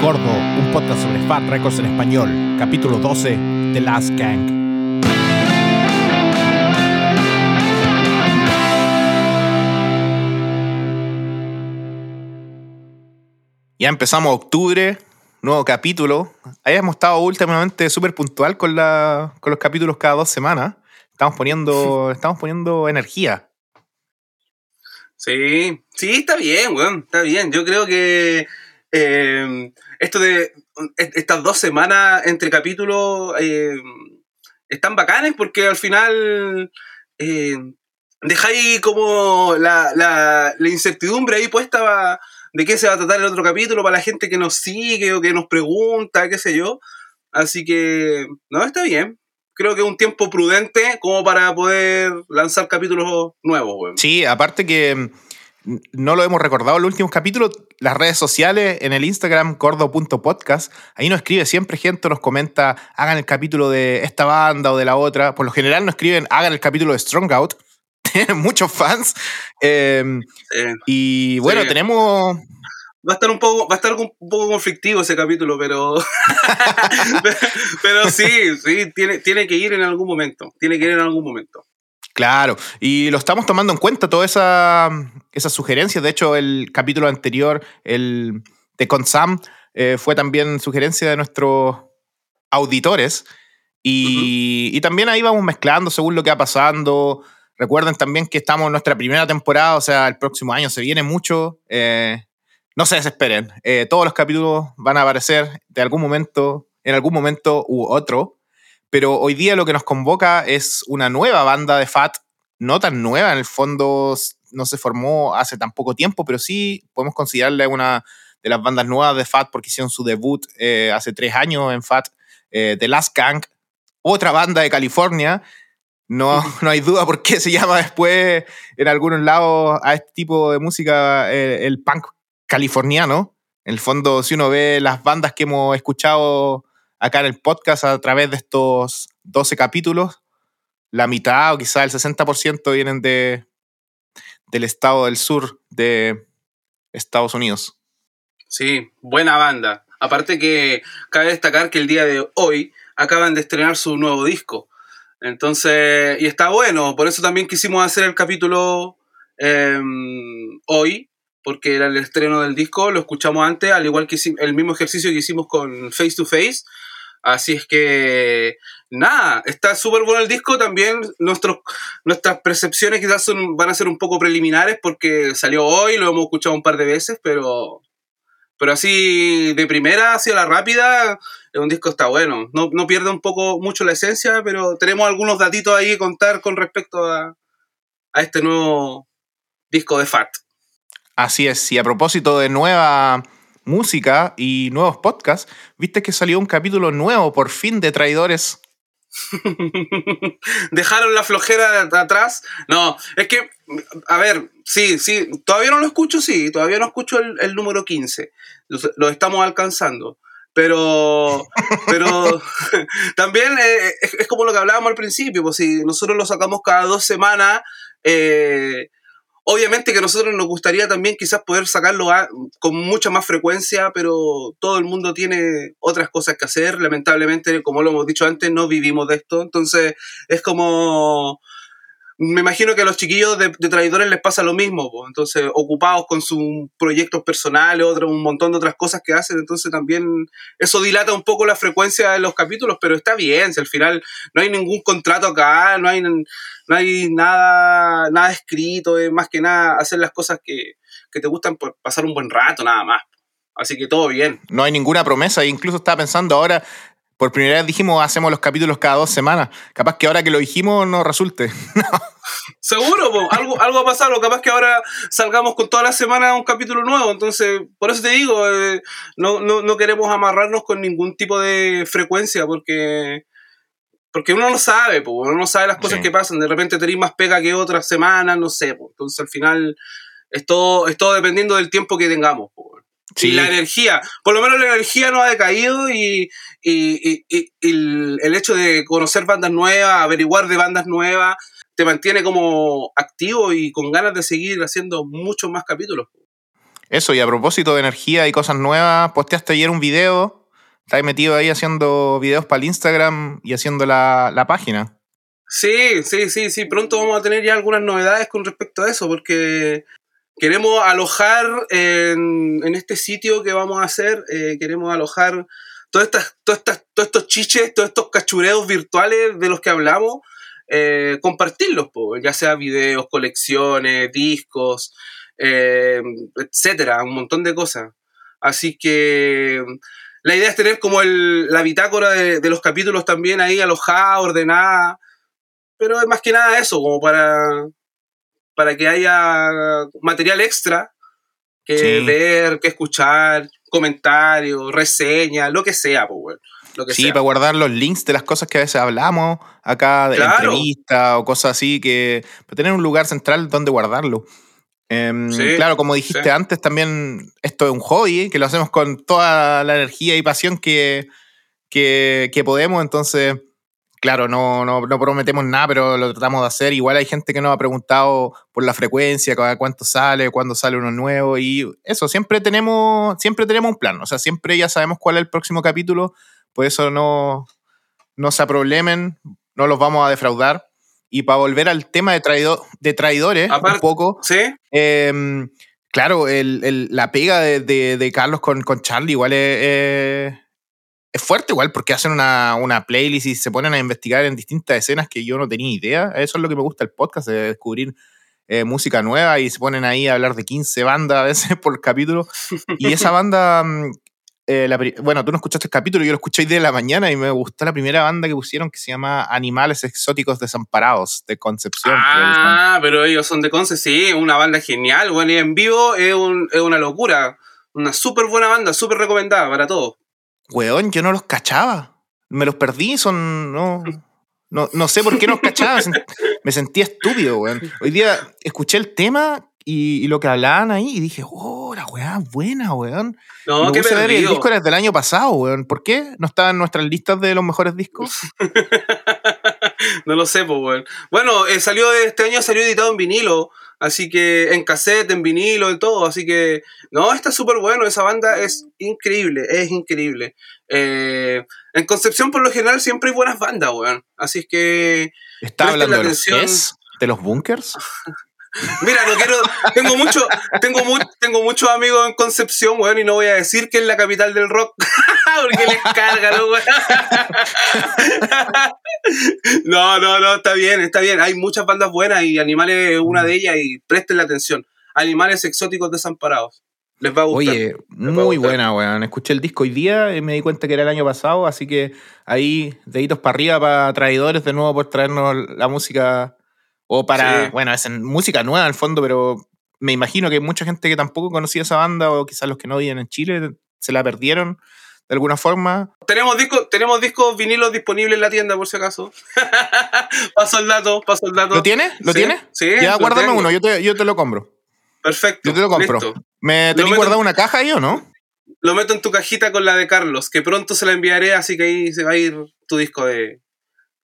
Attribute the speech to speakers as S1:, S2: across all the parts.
S1: Gordo, un podcast sobre Fat Records en español, capítulo 12, The Last Gang. Ya empezamos octubre, nuevo capítulo. Ahí hemos estado últimamente súper puntual con, la, con los capítulos cada dos semanas. Estamos poniendo, estamos poniendo energía.
S2: Sí, sí, está bien, weón, está bien. Yo creo que eh, esto de estas dos semanas entre capítulos eh, están bacanes porque al final eh, dejáis como la, la, la, incertidumbre ahí puesta de qué se va a tratar el otro capítulo para la gente que nos sigue o que nos pregunta, qué sé yo. Así que, no, está bien. Creo que es un tiempo prudente como para poder lanzar capítulos nuevos.
S1: Sí, aparte que no lo hemos recordado en los últimos capítulos, las redes sociales, en el Instagram, cordo.podcast, ahí nos escribe siempre gente, nos comenta, hagan el capítulo de esta banda o de la otra. Por lo general nos escriben, hagan el capítulo de Strong Out. Tienen muchos fans. Eh, sí. Y bueno, sí. tenemos...
S2: Va a estar un poco, va a estar un poco conflictivo ese capítulo, pero. pero sí, sí, tiene, tiene que ir en algún momento. Tiene que ir en algún momento.
S1: Claro, y lo estamos tomando en cuenta, todas esas esa sugerencias. De hecho, el capítulo anterior, el de Consam, eh, fue también sugerencia de nuestros auditores. Y, uh -huh. y, también ahí vamos mezclando según lo que va pasando. Recuerden también que estamos en nuestra primera temporada, o sea, el próximo año se viene mucho. Eh, no se desesperen. Eh, todos los capítulos van a aparecer de algún momento, en algún momento u otro. Pero hoy día lo que nos convoca es una nueva banda de Fat, no tan nueva, en el fondo no se formó hace tan poco tiempo, pero sí podemos considerarla una de las bandas nuevas de Fat porque hicieron su debut eh, hace tres años en Fat, eh, The Last Gang, otra banda de California. No, no hay duda por qué se llama después en algunos lados a este tipo de música eh, el punk californiano. En el fondo, si uno ve las bandas que hemos escuchado acá en el podcast a través de estos 12 capítulos, la mitad o quizá el 60% vienen de, del estado del sur de Estados Unidos.
S2: Sí, buena banda. Aparte que cabe destacar que el día de hoy acaban de estrenar su nuevo disco. Entonces, y está bueno, por eso también quisimos hacer el capítulo eh, hoy, porque era el estreno del disco, lo escuchamos antes, al igual que el mismo ejercicio que hicimos con Face to Face. Así es que, nada, está súper bueno el disco. También nuestras percepciones quizás son, van a ser un poco preliminares porque salió hoy, lo hemos escuchado un par de veces, pero, pero así de primera, hacia la rápida, un disco está bueno. No, no pierde un poco mucho la esencia, pero tenemos algunos datitos ahí que contar con respecto a, a este nuevo disco de Fat.
S1: Así es, y a propósito de nueva música y nuevos podcasts, viste que salió un capítulo nuevo por fin de Traidores.
S2: Dejaron la flojera de atrás. No, es que, a ver, sí, sí, todavía no lo escucho, sí, todavía no escucho el, el número 15. Lo, lo, estamos alcanzando. Pero, pero también eh, es, es, como lo que hablábamos al principio, pues si nosotros lo sacamos cada dos semanas, eh, Obviamente que a nosotros nos gustaría también quizás poder sacarlo a, con mucha más frecuencia, pero todo el mundo tiene otras cosas que hacer. Lamentablemente, como lo hemos dicho antes, no vivimos de esto. Entonces, es como... Me imagino que a los chiquillos de, traidores les pasa lo mismo, entonces ocupados con sus proyectos personales, otro, un montón de otras cosas que hacen, entonces también eso dilata un poco la frecuencia de los capítulos, pero está bien, si al final no hay ningún contrato acá, no hay, no hay nada, nada escrito, es más que nada hacer las cosas que, que te gustan por pasar un buen rato, nada más. Así que todo bien.
S1: No hay ninguna promesa, incluso estaba pensando ahora, por primera vez dijimos hacemos los capítulos cada dos semanas. Capaz que ahora que lo dijimos no resulte.
S2: Seguro, po. algo, algo va a pasar. O capaz que ahora salgamos con toda la semana un capítulo nuevo. Entonces, por eso te digo, eh, no, no, no, queremos amarrarnos con ningún tipo de frecuencia porque. Porque uno no sabe, po. uno no sabe las cosas sí. que pasan. De repente tenéis más pega que otras semanas, no sé. Po. Entonces, al final, es todo, es todo dependiendo del tiempo que tengamos. Po. Sí. Y la energía, por lo menos la energía no ha decaído y, y, y, y el, el, hecho de conocer bandas nuevas, averiguar de bandas nuevas, te mantiene como activo y con ganas de seguir haciendo muchos más capítulos.
S1: Eso, y a propósito de energía y cosas nuevas, posteaste ayer un video. Estás metido ahí haciendo videos para el Instagram y haciendo la, la página.
S2: Sí, sí, sí, sí. Pronto vamos a tener ya algunas novedades con respecto a eso, porque queremos alojar en, en este sitio que vamos a hacer, eh, queremos alojar todas estas, todas estas, todos estos chiches, todos estos cachureos virtuales de los que hablamos, eh, compartirlos, po, ya sea videos, colecciones, discos, eh, etcétera, un montón de cosas. Así que la idea es tener como el, la bitácora de, de los capítulos también ahí alojada, ordenada, pero es más que nada eso, como para, para que haya material extra que
S1: Sí.
S2: ver, que escuchar, comentarios, reseñas, lo que sea, pues, weón. Lo que
S1: Sí,
S2: sea.
S1: para guardar los links de las cosas que a veces hablamos acá, de
S2: Claro.
S1: entrevistas o cosas así, que para tener un lugar central donde guardarlo. Em,
S2: Sí,
S1: claro, como dijiste
S2: sí.
S1: antes, también esto es un hobby, que lo hacemos con toda la energía y pasión que, que, que podemos, entonces, claro, no, no, no prometemos nada, pero lo tratamos de hacer. Igual hay gente que nos ha preguntado por la frecuencia, cada cuánto sale, cuándo sale uno nuevo, y eso, siempre tenemos, siempre tenemos un plan, o sea, siempre ya sabemos cuál es el próximo capítulo, por eso no, no se aprolemen, no los vamos a defraudar. Y para volver al tema de, traido- de traidores, un poco,
S2: ¿Sí?
S1: eh, claro, el- el- la pega de, de- de Carlos con, con Charlie igual es, es- es fuerte, igual, porque hacen una, una playlist y se ponen a investigar en distintas escenas que yo no tenía idea. Eso es lo que me gusta del podcast, de descubrir eh, música nueva y se ponen ahí a hablar de 15 bandas a veces por capítulo. Y esa banda, mm, eh, la bueno, tú no escuchaste el capítulo, yo lo escuché hoy de la mañana y me gustó la primera banda que pusieron que se llama Animales Exóticos Desamparados, de Concepción.
S2: Ah, pero ellos son de Conce, sí, una banda genial, bueno, y en vivo es, es una locura. Una súper buena banda, súper recomendada para todos.
S1: Weón, yo no los cachaba. Me los perdí, son. No, no, no sé por qué no los cachaba. Me, sent- me sentía estúpido, weón. Hoy día escuché el tema y, y lo que hablaban ahí y dije, oh, la weá buena, weón.
S2: No,
S1: me
S2: qué
S1: puse ver el disco era del año pasado, weón. ¿Por qué no estaba en nuestras listas de los mejores discos?
S2: no lo sé, pues, weón. Bueno, eh, salió este año salió editado en vinilo, así que en cassette, en vinilo y todo, así que no, está súper bueno, esa banda es increíble, es increíble. Eh, en Concepción por lo general siempre hay buenas bandas, weón, así es que
S1: ¿Está hablando de los? ¿De los bunkers?
S2: Mira, no quiero. Tengo mucho, tengo mu- tengo muchos amigos en Concepción, weón, y no voy a decir que es la capital del rock. Porque les carga, ¿no, weón? No, no, no, está bien, está bien. Hay muchas bandas buenas y Animales es una de ellas y presten la atención. Animales exóticos desamparados. Les va a gustar.
S1: Oye, muy
S2: gustar.
S1: buena, weón. Escuché el disco hoy día y me di cuenta que era el año pasado, así que ahí, deditos para arriba para traidores de nuevo por traernos la música. O para,
S2: Sí.
S1: bueno, es en música nueva al fondo, pero me imagino que hay mucha gente que tampoco conocía esa banda, o quizás los que no viven en Chile se la perdieron de alguna forma.
S2: Tenemos discos, tenemos discos vinilos disponibles en la tienda, por si acaso. paso el dato, paso el dato.
S1: ¿Lo tienes? ¿lo
S2: Sí,
S1: tienes?
S2: Sí.
S1: ya, guárdame
S2: tengo.
S1: uno, yo te, yo te lo compro.
S2: Perfecto.
S1: Yo te lo compro.
S2: listo.
S1: ¿Me
S2: meto-
S1: guardado una caja ahí o no?
S2: Lo meto en tu cajita con la de Carlos, que pronto se la enviaré, así que ahí se va a ir tu disco de,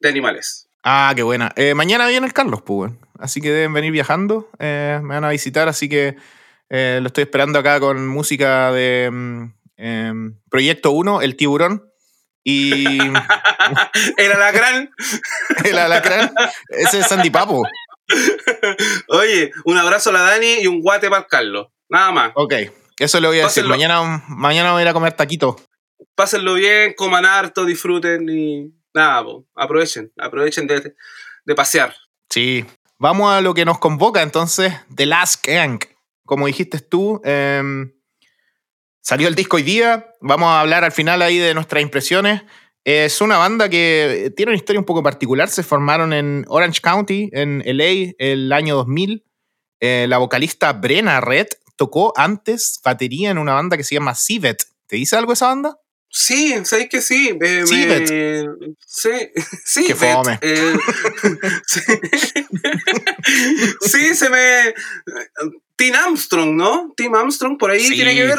S2: de animales.
S1: Ah, qué buena. Eh, mañana viene el Carlos, pues. Así que deben venir viajando. eh, me van a visitar, así que eh, lo estoy esperando acá con música de mm, em, Proyecto 1, El Tiburón. Y
S2: El alacrán.
S1: el alacrán. Ese es Sandy Papo.
S2: Oye, un abrazo a la Dani y un guate para el Carlos. Nada más.
S1: Ok, eso le voy a decir. Mañana, mañana voy a ir a comer taquito.
S2: Pásenlo bien, coman harto, disfruten y nada, aprovechen, aprovechen de, de pasear.
S1: Sí. Vamos a lo que nos convoca entonces, The Last Gang. Como dijiste tú, em, salió el disco hoy día. Vamos a hablar al final ahí de nuestras impresiones. Es una banda que tiene una historia un poco particular. Se formaron en Orange County, en LA, el año 2000. Eh, la vocalista Brenna Red tocó antes batería en una banda que se llama Civet. ¿Te dice algo esa banda?
S2: Sí, sabéis que sí. eh,
S1: Sí,
S2: me-
S1: Bet.
S2: sí, sí,
S1: Qué fome.
S2: eh, sí. Sí, se me. Tim Armstrong, ¿no? Tim Armstrong, por ahí
S1: Sí.
S2: tiene que ver.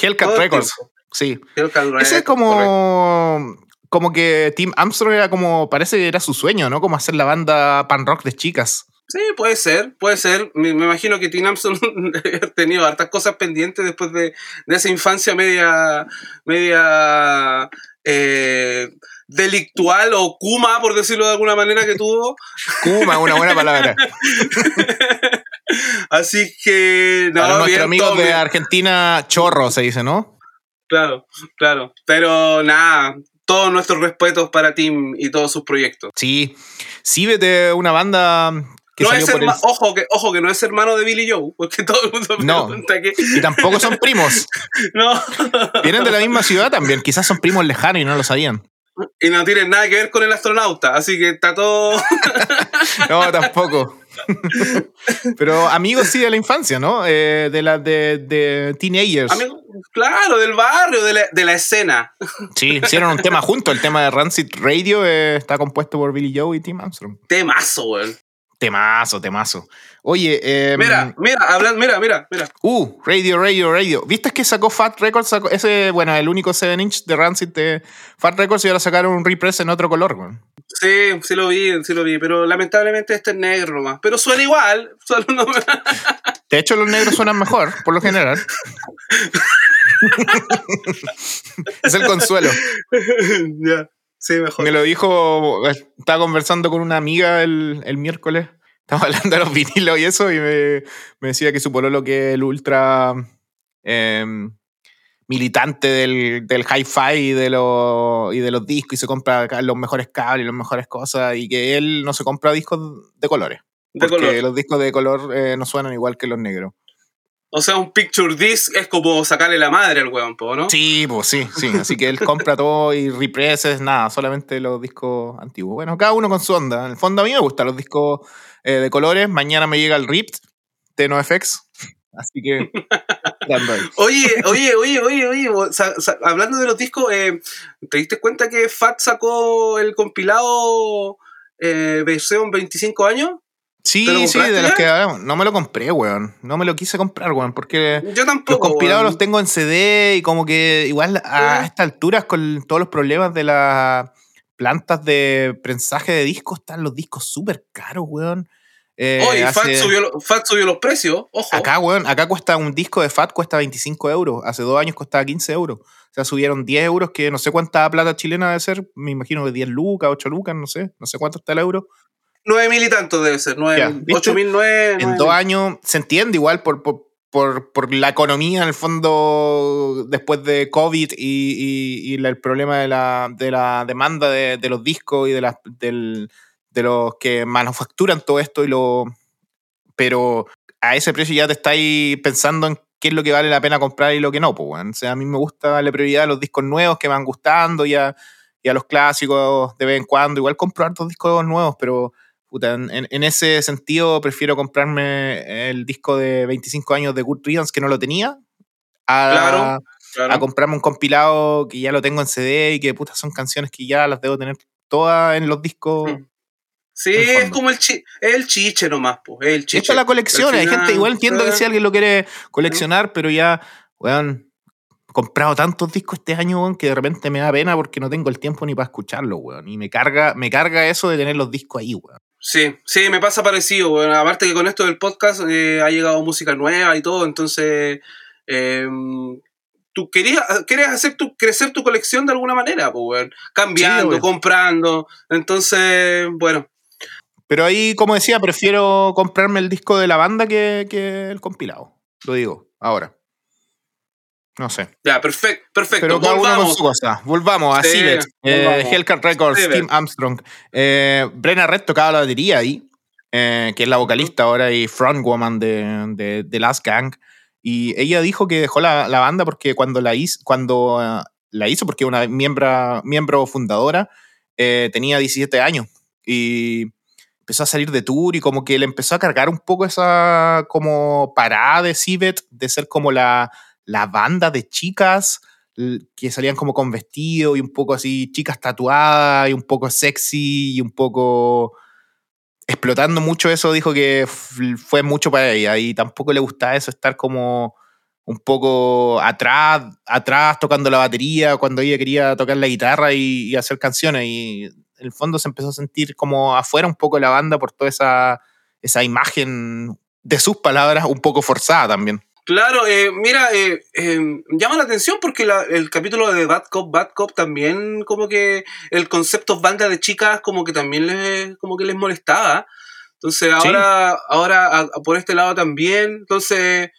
S1: Hellcat Records. Sí.
S2: Hellcat
S1: Ese es
S2: Records, correcto.
S1: como. Como que Tim Armstrong era como. Parece que era su sueño, ¿no? Como hacer la banda pan rock de chicas.
S2: Sí, puede ser, puede ser. Me, me imagino que Tim Armstrong ha tenido hartas cosas pendientes después de, de esa infancia media, media eh, delictual o kuma, por decirlo de alguna manera, que tuvo.
S1: Kuma, una buena palabra.
S2: Así que, no,
S1: Para nuestros amigos de. Argentina, chorro se dice, ¿no?
S2: Claro, claro. Pero nada, todos nuestros respetos para Tim y todos sus proyectos.
S1: Sí. Civet es una banda que
S2: No es
S1: el...
S2: ojo, que, ojo que no es hermano de Billy Joe, porque todo el mundo
S1: No.
S2: pregunta que.
S1: Y tampoco son primos.
S2: No.
S1: Vienen de la misma ciudad también. Quizás son primos lejanos y no lo sabían.
S2: Y no tienen nada que ver con el astronauta, así que está todo.
S1: No, tampoco. Pero amigos sí de la infancia, ¿no? Eh, de la de, de teenagers.
S2: Amigo, claro, del barrio, de la, de la escena.
S1: Sí, hicieron un tema juntos. El tema de Rancid Radio eh, está compuesto por Billy Joe y Tim Armstrong.
S2: Temazo, weón.
S1: Temazo, temazo. Oye, eh,
S2: Mira, mira, hablan, mira, mira, mira.
S1: Uh, Radio, Radio, Radio. ¿Viste que sacó Fat Records? Sacó ese, bueno, el único 7 inch de Rancid de Fat Records y ahora sacaron un repress en otro color, güey.
S2: Sí, sí lo vi, sí lo vi, pero lamentablemente este es negro nomás. Pero suena igual, no
S1: De hecho, los negros suenan mejor, por lo general. es el consuelo.
S2: ya, sí, mejor.
S1: Me lo dijo, estaba conversando con una amiga el, el miércoles. Estaba hablando de los vinilos y eso, y me, me decía que su pololo que es el ultra em, militante del, del hi-fi y de, los, y de los discos y se compra los mejores cables y las mejores cosas y que él no se compra discos de colores.
S2: De
S1: Porque
S2: color.
S1: los discos de color eh, no suenan igual que los negros.
S2: O sea, un picture disc es como sacarle la madre al weón, ¿no?
S1: Sí, pues sí, sí. Así que él compra todo y represses, nada, solamente los discos antiguos. Bueno, cada uno con su onda. En el fondo a mí me gustan los discos eh, de colores. Mañana me llega el Ripped de NoFX. Así que.
S2: Oye, oye, oye, oye, oye, o- hablando de los discos, eh, ¿te diste cuenta que Fat sacó el compilado eh, versión 25 años?
S1: Sí,
S2: ¿Te lo
S1: sí, de los que hablamos. No me lo compré, weón. No me lo quise comprar, weón, porque.
S2: Yo
S1: Los
S2: tampoco.
S1: compilados
S2: weón.
S1: los tengo en CD y como que igual a estas alturas con todos los problemas de las plantas de prensaje de discos están los discos súper caros, weón. Eh,
S2: Oye, Fat,
S1: hace-
S2: subió, lo- Fat subió los precios, ojo.
S1: Acá, weón, acá cuesta un disco de Fat cuesta 25 euros. Hace dos años costaba 15 euros. O sea, subieron 10 euros, que no sé cuánta plata chilena debe ser. Me imagino que 10 lucas, 8 lucas, no sé. No sé cuánto está el euro.
S2: 9 mil y tanto debe ser. 9,
S1: ¿viste?
S2: 8 mil, 9.
S1: En dos años se entiende igual por, por, por, por la economía, en el fondo, después de COVID y, y- y el problema de la, de la demanda de, de los discos y de, las del- de los que manufacturan todo esto. y lo Pero a ese precio ya te estáis pensando en qué es lo que vale la pena comprar y lo que no. Pues, weón. O sea, a mí me gusta darle prioridad a los discos nuevos que me van gustando y a, y a los clásicos de vez en cuando. Igual compro hartos discos nuevos, pero puta, en, ese sentido prefiero comprarme el disco de 25 años de Good Riddance que no lo tenía a,
S2: Claro, Claro.
S1: a comprarme un compilado que ya lo tengo en CD y que puta son canciones que ya las debo tener todas en los discos.
S2: Mm. Sí, es como el, chi el chiche nomás, pues. Es el chiche.
S1: Esta es la colección, hay gente, igual entiendo que si alguien lo quiere coleccionar, pero ya, weón, he comprado tantos discos este año, weón, que de repente me da pena porque no tengo el tiempo ni para escucharlo, weón. Y me carga, me carga eso de tener los discos ahí, weón.
S2: Sí, sí, me pasa parecido. Bueno, aparte que con esto del podcast eh, ha llegado música nueva y todo, entonces eh, tú querías, querías hacer tu, crecer tu colección de alguna manera, pues, cambiando, comprando. Entonces, bueno,
S1: Pero ahí, como decía, prefiero comprarme el disco de la banda que, que el compilado. Lo digo, ahora. No sé.
S2: ya, perfecto, perfecto.
S1: Pero cada uno con su cosa. Volvamos a
S2: Sí,
S1: Civet, eh. Hellcat Records. Tim Armstrong. Eh, Brenna Red tocaba la batería ahí, eh, que es la vocalista ahora y frontwoman de, de, de Last Gang. Y ella dijo que dejó la, la banda porque cuando la hizo, cuando, eh, la hizo porque una miembro, miembro fundadora tenía 17 años y empezó a salir de tour y como que le empezó a cargar un poco esa como parada de Civet de ser como la, la banda de chicas que salían como con vestido y un poco así, chicas tatuadas y un poco sexy y un poco explotando mucho eso, dijo que fue mucho para ella y tampoco le gustaba eso, estar como un poco atrás, atrás tocando la batería cuando ella quería tocar la guitarra y, hacer canciones y en el fondo se empezó a sentir como afuera un poco la banda por toda esa esa imagen de sus palabras un poco forzada también.
S2: Claro, eh, mira, eh, eh, llama la atención porque la, el capítulo de Bad Cop, Bad Cop también como que el concepto banda de chicas como que también les, como que les molestaba. Entonces ahora, ahora por este lado también, entonces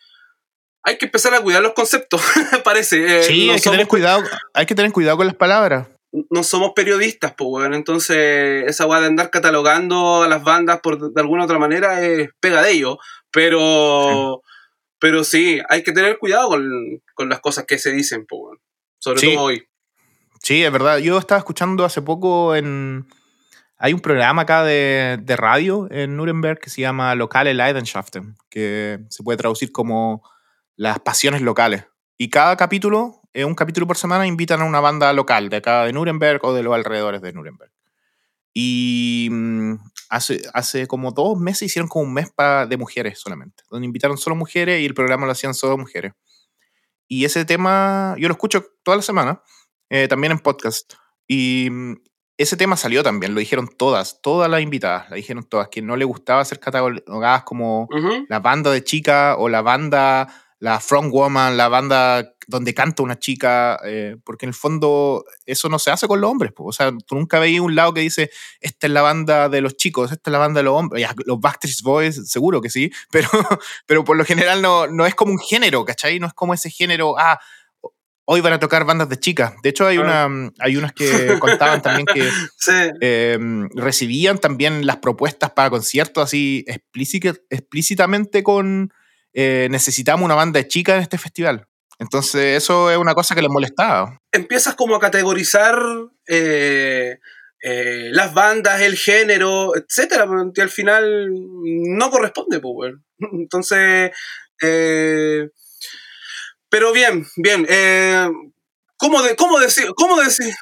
S2: hay que empezar a cuidar los conceptos, parece.
S1: sí, hay, que tener cuidado, hay que tener cuidado con las palabras.
S2: No somos periodistas, pues, bueno, entonces esa weá de andar catalogando a las bandas por de alguna otra manera es pega de ellos, pero... Pero sí, hay que tener cuidado con, las cosas que se dicen, sobre todo hoy.
S1: Sí, es verdad. Yo estaba escuchando hace poco en... Hay un programa acá de, radio en Nuremberg que se llama Lokale Leidenschaften, que se puede traducir como las pasiones locales. Y cada capítulo, en un capítulo por semana, invitan a una banda local de acá de Nuremberg o de los alrededores de Nuremberg. Y mm, hace, hace como dos meses hicieron como un mes para, de mujeres solamente, donde invitaron solo mujeres y el programa lo hacían solo mujeres. Y ese tema yo lo escucho toda la semana, eh, también en podcast. Y mm, ese tema salió también, lo dijeron todas, todas las invitadas, la dijeron todas, que no le gustaba ser catalogadas como la banda de chica o la banda la Front Woman, la banda donde canta una chica, eh, porque en el fondo eso no se hace con los hombres. O sea, tú nunca veías un lado que dice, esta es la banda de los chicos, esta es la banda de los hombres. los Backstreet Boys, seguro que sí, pero, pero por lo general no, no es como un género, ¿cachai? No es como ese género, ah, hoy van a tocar bandas de chicas. De hecho, hay, una, hay unas que contaban también que em, recibían también las propuestas para conciertos así explícitamente con eh, necesitamos una banda de chicas en este festival. Entonces, eso es una cosa que les molestaba.
S2: Empiezas como a categorizar eh, eh, las bandas, el género, etcétera, y al final no corresponde, pues, Entonces, pero bien, bien. ¿Cómo, de, cómo, decir, cómo, decir,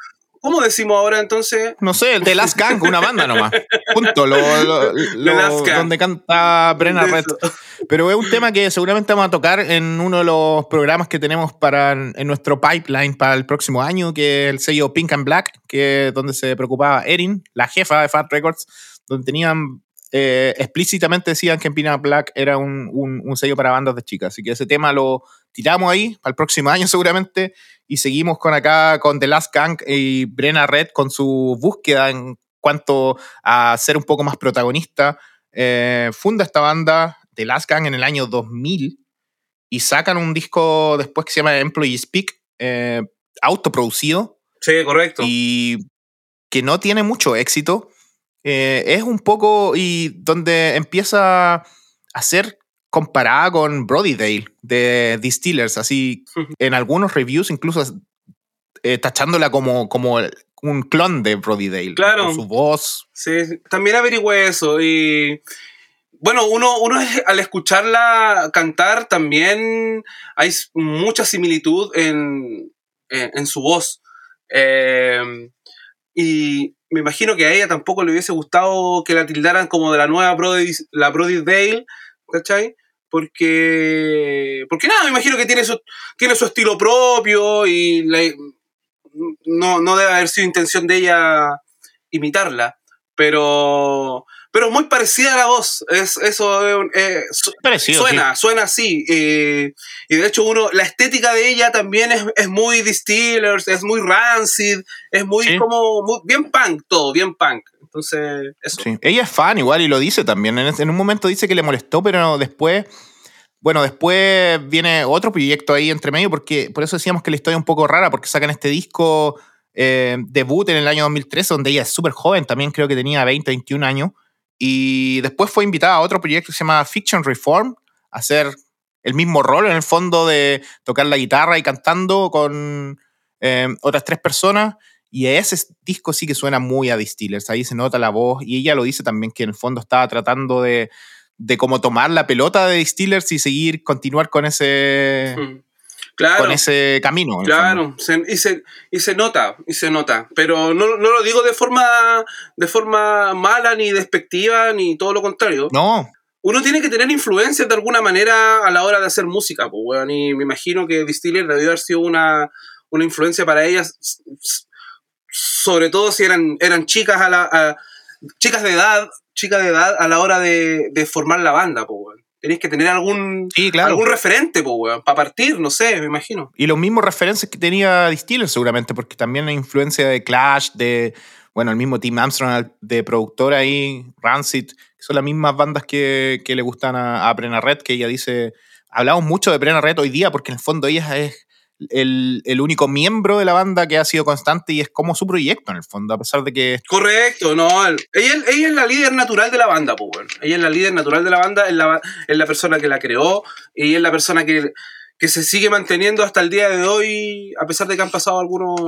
S2: ¿Cómo decimos ahora entonces?
S1: No sé, The Last Gang, una banda nomás. Punto. Lo, donde canta Brenna Red. Pero es un tema que seguramente vamos a tocar en uno de los programas que tenemos para en nuestro pipeline para el próximo año, que es el sello Pink and Black, que donde se preocupaba Erin, la jefa de Fat Records, donde tenían eh, explícitamente decían que Pina Black era un, un, sello para bandas de chicas. Así que ese tema lo tiramos ahí para el próximo año seguramente. Y seguimos con acá con The Last Gang y Brenna Red con su búsqueda en cuanto a ser un poco más protagonista. Eh, funda esta banda, The Last Gang, en el año 2000 y sacan un disco después que se llama Employee Speak, eh, autoproducido.
S2: Sí, correcto.
S1: Y que no tiene mucho éxito eh, es un poco y donde empieza a ser comparada con Brody Dale de Distillers, así en algunos reviews incluso eh, tachándola como, como un clon de Brody Dale.
S2: Claro. Con
S1: su voz.
S2: Sí, también averigüé eso y bueno, uno, uno al escucharla cantar también hay mucha similitud en, en, su voz. Eh, y me imagino que a ella tampoco le hubiese gustado que la tildaran como de la nueva Brody, la Brody Dale, ¿cachai? Porque, porque nada, me imagino que tiene su, tiene su estilo propio y no, no debe haber sido intención de ella imitarla, pero pero muy parecida a la voz. Es, eso eh, suena, suena así. Eh, y de hecho, uno, la estética de ella también es, es muy distillers, es muy rancid, es muy como bien punk todo, bien punk. Entonces, eso.
S1: Ella es fan igual y lo dice también. En, un momento dice que le molestó, pero después. Bueno, después viene otro proyecto ahí entre medio, porque por eso decíamos que la historia es un poco rara, porque sacan este disco eh, debut en el año 2013, donde ella es súper joven, también creo que tenía 20, 21 años. Y después fue invitada a otro proyecto que se llama Fiction Reform, a hacer el mismo rol en el fondo de tocar la guitarra y cantando con eh, otras tres personas. Y ese disco sí que suena muy a Distillers, ahí se nota la voz y ella lo dice también que en el fondo estaba tratando de, de como tomar la pelota de Distillers y seguir, continuar con ese... Hmm con ese camino.
S2: Claro, y, se, y se nota, y se nota. Pero no, no, lo digo de forma, de forma mala, ni despectiva, ni todo lo contrario.
S1: No.
S2: Uno tiene que tener influencia de alguna manera a la hora de hacer música, pues, bueno, y me imagino que Distiller debió haber sido una, una influencia para ellas, sobre todo si eran, eran chicas a la... chicas de edad chica de edad a la hora de, de formar la banda, pues. Tenéis que tener algún,
S1: Sí, claro.
S2: algún referente, pues, para partir, no sé, me imagino.
S1: Y los mismos referencias que tenía Distiller seguramente, porque también hay influencia de Clash, de, bueno, el mismo Tim Armstrong de productor ahí, Rancid, que son las mismas bandas que, que le gustan a, a Brenna Red, que ella dice, hablamos mucho de Brenna Red hoy día, porque en el fondo ella es el, el único miembro de la banda que ha sido constante y es como su proyecto en el fondo, a pesar de que
S2: Correcto, no. el- Ella, ella es la líder natural de la banda, pues. Ella es la líder natural de la banda, es la, es la persona que la creó y es la persona que, que se sigue manteniendo hasta el día de hoy, a pesar de que han pasado algunos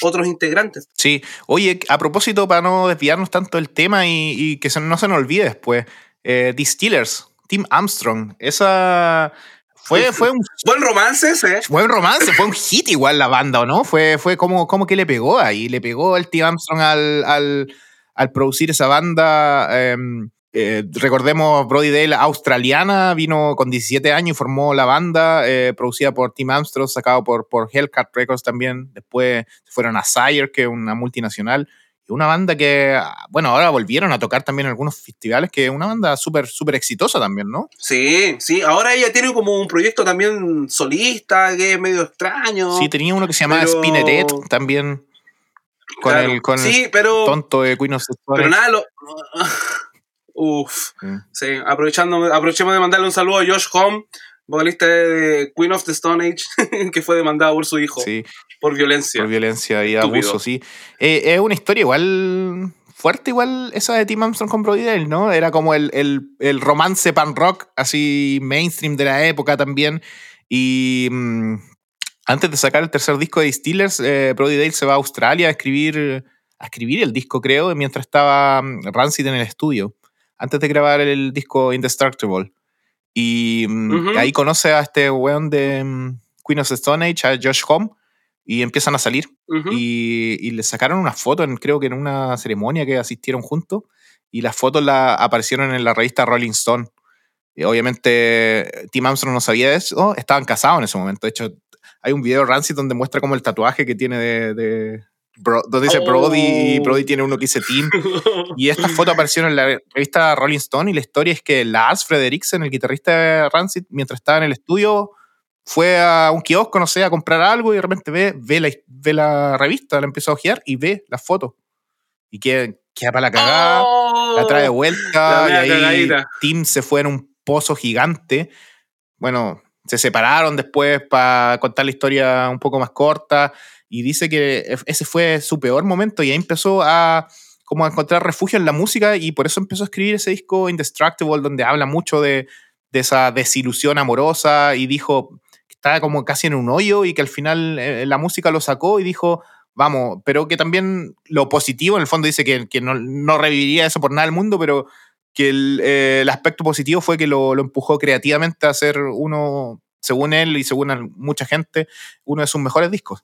S2: otros integrantes.
S1: Sí, oye, a propósito, para no desviarnos tanto del tema y, y que se- no se nos olvide después, eh, Distillers, Tim Armstrong, esa fue, fue un
S2: Buen romance ese,
S1: buen romance, fue un hit igual la banda, ¿o no? Fue, fue como, como que le pegó ahí, le pegó el Tim Armstrong al, al, producir esa banda. eh, eh, recordemos, Brody Dale, australiana, vino con 17 años y formó la banda, eh, producida por Tim Armstrong, sacado por, por Hellcat Records también. Después fueron a Sire, que es una multinacional. Una banda que, bueno, ahora volvieron a tocar también en algunos festivales, que es una banda súper, súper exitosa también, ¿no?
S2: Sí, sí. Ahora ella tiene como un proyecto también solista, que es medio extraño.
S1: Sí, tenía uno que se llamaba
S2: pero-
S1: Spineret también. Con
S2: Claro.
S1: el, con
S2: sí, pero,
S1: tonto de Queen of
S2: pero nada, lo... Uf.
S1: Mm.
S2: Sí, aprovechando, aprovechemos de mandarle un saludo a Josh Home, vocalista de Queen of the Stone Age, que fue demandado por su hijo
S1: Sí,
S2: por violencia.
S1: por violencia y
S2: Estúpido.
S1: abuso, sí. Eh, es una historia igual fuerte, igual esa de Tim Armstrong con Brody Dale, ¿no? Era como el, el, el romance pan rock, así mainstream de la época también. Y mm, antes de sacar el tercer disco de Distillers, eh, Brody Dale se va a Australia a escribir, a escribir el disco, creo, mientras estaba mm, Rancid en el estudio, antes de grabar el disco Indestructible. Y mm, ahí conoce a este weón de mm, Queen of the Stone Age, a Josh Home, y empiezan a salir. Y, y le sacaron una foto, en, creo que en una ceremonia que asistieron juntos, y las fotos la, aparecieron en la revista Rolling Stone. Y obviamente Tim Armstrong no sabía de eso, estaban casados en ese momento. De hecho, hay un video de Rancid donde muestra como el tatuaje que tiene de... de Bro- donde dice
S2: Oh.
S1: Brody y Brody tiene uno que dice Tim. Y estas fotos aparecieron en la revista Rolling Stone y la historia es que Lars Frederiksen, el guitarrista de Rancid, mientras estaba en el estudio, fue a un kiosco, no sé, a comprar algo y de repente ve, ve, la, ve la revista, la empieza a ojear y ve las fotos. Y queda, queda para la cagada,
S2: Oh.
S1: la trae de vuelta
S2: La
S1: y ahí
S2: cagadita.
S1: Tim se fue en un pozo gigante. Bueno, se separaron después para contar la historia un poco más corta y dice que ese fue su peor momento y ahí empezó a como a encontrar refugio en la música y por eso empezó a escribir ese disco Indestructible donde habla mucho de, de esa desilusión amorosa y dijo que estaba como casi en un hoyo y que al final eh, la música lo sacó y dijo vamos, pero que también lo positivo en el fondo dice que, que no, no reviviría eso por nada del mundo, pero que el, eh, aspecto positivo fue que lo, lo empujó creativamente a ser uno, según él y según mucha gente, uno de sus mejores discos.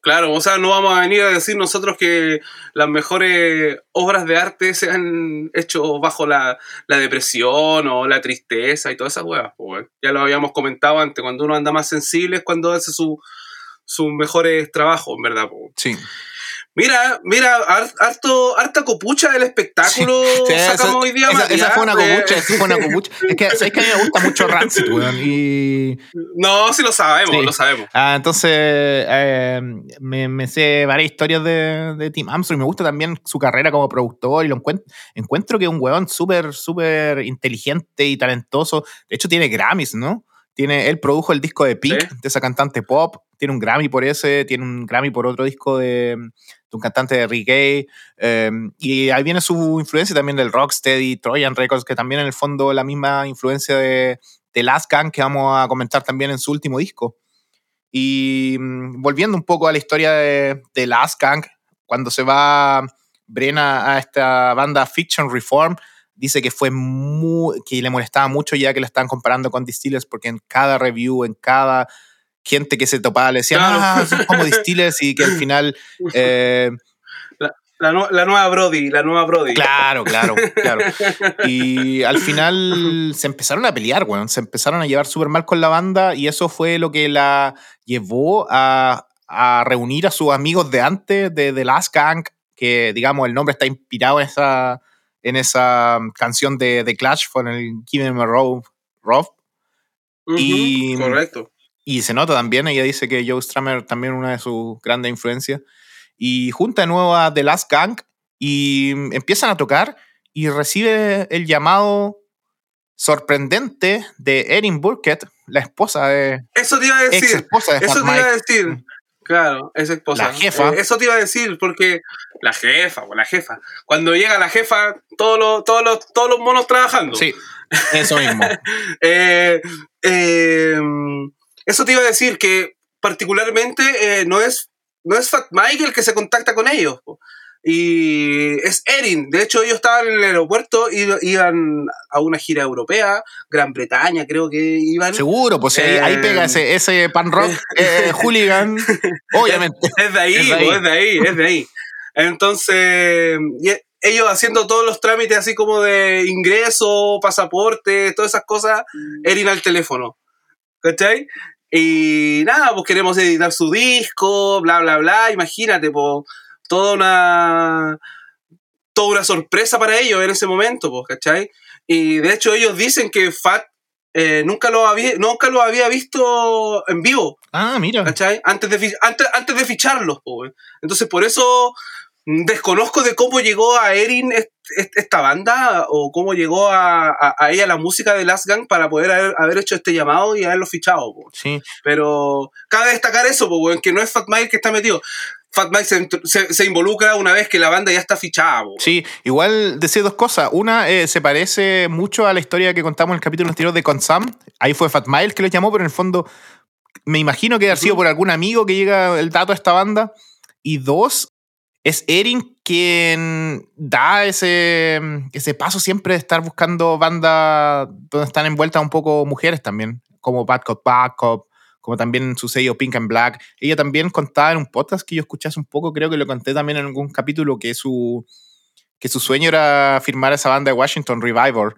S2: Claro, o sea, no vamos a venir a decir nosotros que las mejores obras de arte se han hecho bajo la, la depresión o la tristeza y todas esas huevas. pues. Ya lo habíamos comentado antes, cuando uno anda más sensible es cuando hace su- sus mejores trabajos, en verdad. pues.
S1: Sí.
S2: Mira, mira, har- harto, harta copucha del espectáculo
S1: Sí,
S2: sacamos
S1: esa,
S2: hoy día,
S1: esa- esa fue una copucha, esa fue una copucha. Es que, ¿sabes que a mí me gusta mucho Rancid, weón? Y,
S2: No, sí lo sabemos,
S1: Sí.
S2: lo sabemos.
S1: Ah, entonces eh, me, me sé varias historias de, de Tim Armstrong y me gusta también su carrera como productor y lo encuentro, encuentro que es un weón súper, súper inteligente y talentoso. De hecho tiene Grammys, ¿no? Tiene, él produjo el disco de Pink,
S2: Sí.
S1: de esa cantante pop, tiene un Grammy por ese, tiene un Grammy por otro disco de un cantante de reggae, eh, y ahí viene su influencia también del Rocksteady, Trojan Records, que también en el fondo la misma influencia de, de Last Gang que vamos a comentar también en su último disco. Y mm, volviendo un poco a la historia de, de Last Gang, cuando se va Brena a esta banda Fiction Reform, dice que fue muy, que le molestaba mucho ya que la estaban comparando con Distillers, porque en cada review, en cada gente que se topaba le decían,
S2: Claro.
S1: ah, son como Distillers, y que al final. eh,
S2: La, nu- la nueva Brody, la nueva Brody.
S1: Claro, claro, claro. Y al final se empezaron a pelear, weón. Se empezaron a llevar súper mal con la banda y eso fue lo que la llevó a, a reunir a sus amigos de antes, de The Last Gang, que digamos el nombre está inspirado en esa, en esa canción de The Clash, fue en el Give Me a Rough. y,
S2: correcto.
S1: Y se nota también, ella dice que Joe Strummer también una de sus grandes influencias. Y junta de nuevo a The Last Gang y empiezan a tocar y recibe el llamado sorprendente de Erin Burkett, la esposa de.
S2: Eso te iba a decir.
S1: Ex esposa de
S2: Eso
S1: Fat
S2: te iba a decir. Claro, esa esposa.
S1: La jefa.
S2: Eh, eso te iba a decir, porque la jefa, o la jefa. Cuando llega la jefa, todos los, todos los, todos los monos trabajando.
S1: Sí, eso mismo.
S2: Eh, eh, eso te iba a decir que particularmente eh, no, es, no es Fat Mike el que se contacta con ellos. po. Y es Erin. De hecho, ellos estaban en el aeropuerto y iban a una gira europea, Gran Bretaña, creo que iban.
S1: Seguro, pues ahí, ahí
S2: Eh,
S1: pega ese, ese pan rock eh, hooligan, obviamente.
S2: Es de ahí,
S1: Es de ahí.
S2: es de ahí, es de ahí. Entonces, y ellos haciendo todos los trámites así como de ingreso, pasaporte, todas esas cosas, Erin al teléfono. ¿Cachai? Y nada, pues queremos editar su disco, bla, bla, bla. Imagínate, pues, toda una. Toda una sorpresa para ellos en ese momento, pues, ¿cachai? Y de hecho, ellos dicen que Fat eh, nunca, lo había, nunca lo había visto en vivo.
S1: Ah, mira.
S2: ¿cachai? Antes de, antes, antes de ficharlos, weón. Entonces, por eso desconozco de cómo llegó a Erin est- est- esta banda o cómo llegó a, a- a ella la música de Last Gang para poder haber, haber hecho este llamado y haberlo fichado. po.
S1: Sí,
S2: Pero cabe destacar eso, po, que no es Fat Mike que está metido. Fat Mike se, entr- se- se involucra una vez que la banda ya está fichada. po.
S1: sí. Igual decir dos cosas. Una, eh, se parece mucho a la historia que contamos en el capítulo anterior de Consam. Ahí fue Fat Mile que lo llamó, pero en el fondo me imagino que ha sido por algún amigo que llega el dato a esta banda. Y dos, es Erin quien da ese, ese paso siempre de estar buscando bandas donde están envueltas un poco mujeres también, como Bad Cop, Bad Cop, como también su sello Pink and Black. Ella también contaba en un podcast que yo escuché hace un poco, creo que lo conté también en algún capítulo, que su, que su sueño era firmar esa banda de Washington, Revival.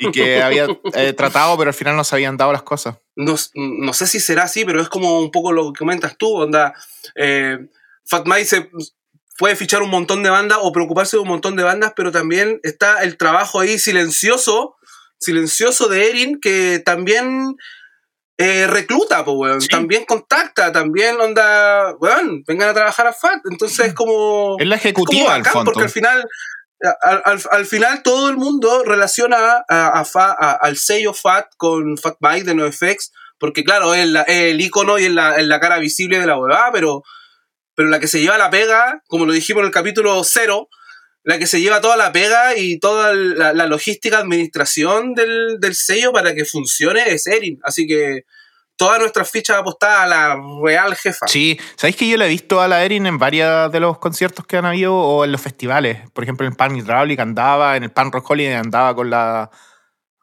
S1: y que había eh, tratado, pero al final no se habían dado las cosas.
S2: no, no sé si será así, pero es como un poco lo que comentas tú, onda. eh, Fat Mike se puede fichar un montón de bandas o preocuparse de un montón de bandas, pero también está el trabajo ahí silencioso, silencioso de Erin, que también eh, recluta, pues, weón.
S1: Sí.
S2: También contacta, también onda, weón, vengan a trabajar a Fat. Entonces es como...
S1: Es la
S2: es como
S1: ejecutiva, al fondo.
S2: porque al final... Al, al- al final todo el mundo relaciona a, a Fa- a- al sello Fat con Fat Mike de NoFX, porque claro, es, la- es el icono y es la, es la cara visible de la huevada, pero, pero la que se lleva la pega, como lo dijimos en el capítulo cero, la que se lleva toda la pega y toda la, la logística, administración del, del sello para que funcione es Erin. Así que todas nuestras fichas apostadas a la real jefa.
S1: Sí, ¿sabéis que yo la he visto a la Erin en varios de los conciertos que han habido o en los festivales? Por ejemplo, en el Pan Hydraulic andaba, en el Pan Rock Holiday andaba con, la,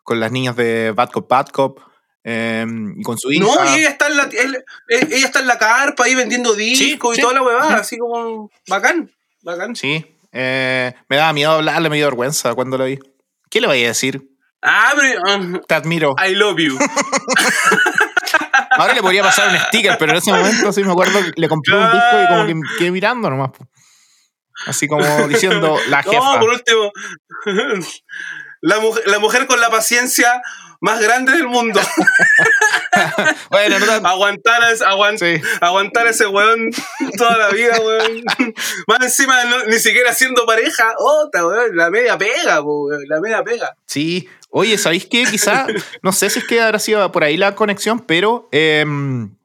S1: con las niñas de Bad Cop, Bad Cop eh, y con su hija.
S2: No, y ella está en la, ella está en la carpa ahí vendiendo discos
S1: sí,
S2: y toda la huevada,
S1: sí.
S2: así como bacán, bacán.
S1: Sí, eh, me daba miedo hablarle, me dio vergüenza cuando la vi. ¿Qué le voy a decir?
S2: Ah, pero ah,
S1: Te admiro.
S2: I love you.
S1: Ahora le podría pasar un sticker, pero en ese momento sí me acuerdo que le compré un disco y como que me quedé mirando nomás. Así como diciendo la jefa.
S2: No, por último, la mujer, la mujer con la paciencia más grande del mundo.
S1: Bueno,
S2: aguantar, a ese, aguant-
S1: Sí.
S2: aguantar a ese weón toda la vida, weón. Más encima, no- ni siquiera siendo pareja. Otra, weón. La media pega, weón. La media pega.
S1: Sí. Oye, ¿sabéis qué? Quizá, no sé si es que habrá sido por ahí la conexión, pero em,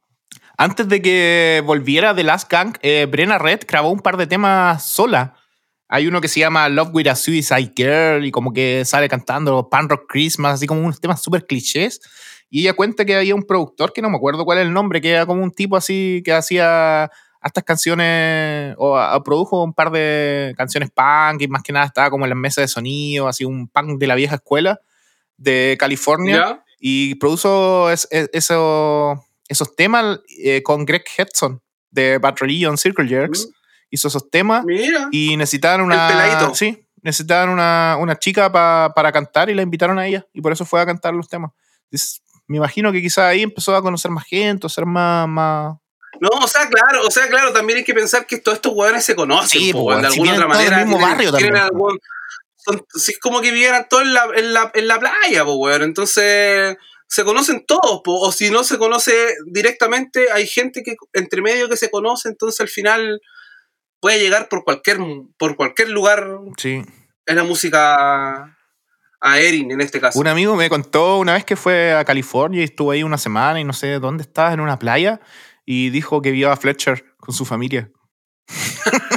S1: antes de que volviera The Last Gang, eh, Brenna Red grabó un par de temas sola. Hay uno que se llama Love with a Suicide Girl y como que sale cantando Pan Rock Christmas, así como unos temas súper clichés. Y ella cuenta que había un productor, que no me acuerdo cuál es el nombre, que era como un tipo así que hacía estas canciones o a- produjo un par de canciones punk y más que nada estaba como en las mesas de sonido, así un punk de la vieja escuela de California
S2: ¿Ya?
S1: y produjo es- es- eso- esos temas eh, con Greg Hedson de Bad Religion, Circle Jerks. Hizo esos temas
S2: Mira.
S1: y necesitaban una.
S2: peladito.
S1: Sí, necesitaban una, una chica pa- para cantar y la invitaron a ella y por eso fue a cantar los temas. Me imagino que quizás ahí empezó a conocer más gente, a ser más. más...
S2: No, o sea, claro, o sea, claro, también hay que pensar que todos estos hueones se conocen,
S1: Sí,
S2: po,
S1: po,
S2: de alguna otra manera.
S1: mismo
S2: tienen-
S1: barrio
S2: tienen
S1: también, po.
S2: algún- son, es como que vivieran todos en la, en la, en la playa, weón. Entonces, se conocen todos, po, o si no se conoce directamente, hay gente que entre medio que se conoce, entonces al final puede llegar por cualquier, por cualquier lugar
S1: Sí.
S2: en la música a Erin en este caso.
S1: Un amigo me contó una vez que fue a California y estuvo ahí una semana y no sé dónde estaba, en una playa, y dijo que vio a Fletcher con su familia.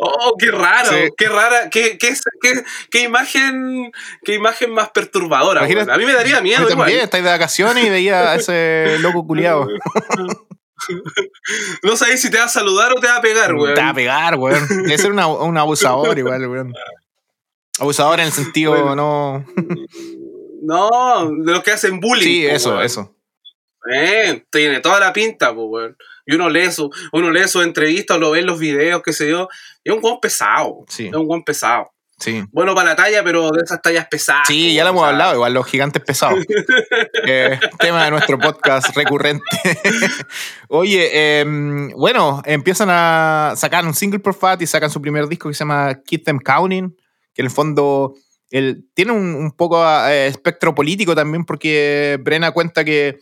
S2: Oh, qué raro,
S1: Sí.
S2: qué rara, qué, qué, qué, qué imagen, qué imagen más perturbadora.
S1: Imagínate-.
S2: A mí me daría
S1: Yo
S2: miedo
S1: también,
S2: igual.
S1: estáis de vacaciones y veía a ese loco culiado.
S2: No sabes si te va a saludar o te va a pegar, weón.
S1: Te va a pegar, weón. Debe ser una- un abusador igual, weón. Abusador en el sentido,
S2: Bueno.
S1: no.
S2: No, de los que hacen bullying.
S1: Sí,
S2: po,
S1: eso,
S2: weón.
S1: eso.
S2: Eh, tiene toda la pinta, pues, weón. Y uno lee su, uno lee sus entrevistas lo ve en los videos, qué sé yo. Y es un guan pesado.
S1: Sí.
S2: Es un guan pesado.
S1: Sí.
S2: Bueno para la talla, pero de esas tallas pesadas.
S1: Sí, ya lo
S2: o
S1: hemos
S2: sea,
S1: hablado, igual los gigantes pesados. Eh, tema de nuestro podcast recurrente. Oye, eh, bueno, empiezan a sacar un single por Fat y sacan su primer disco que se llama Keep Them Counting, que en el fondo el, tiene un, un poco eh, espectro político también, porque Brenna cuenta que,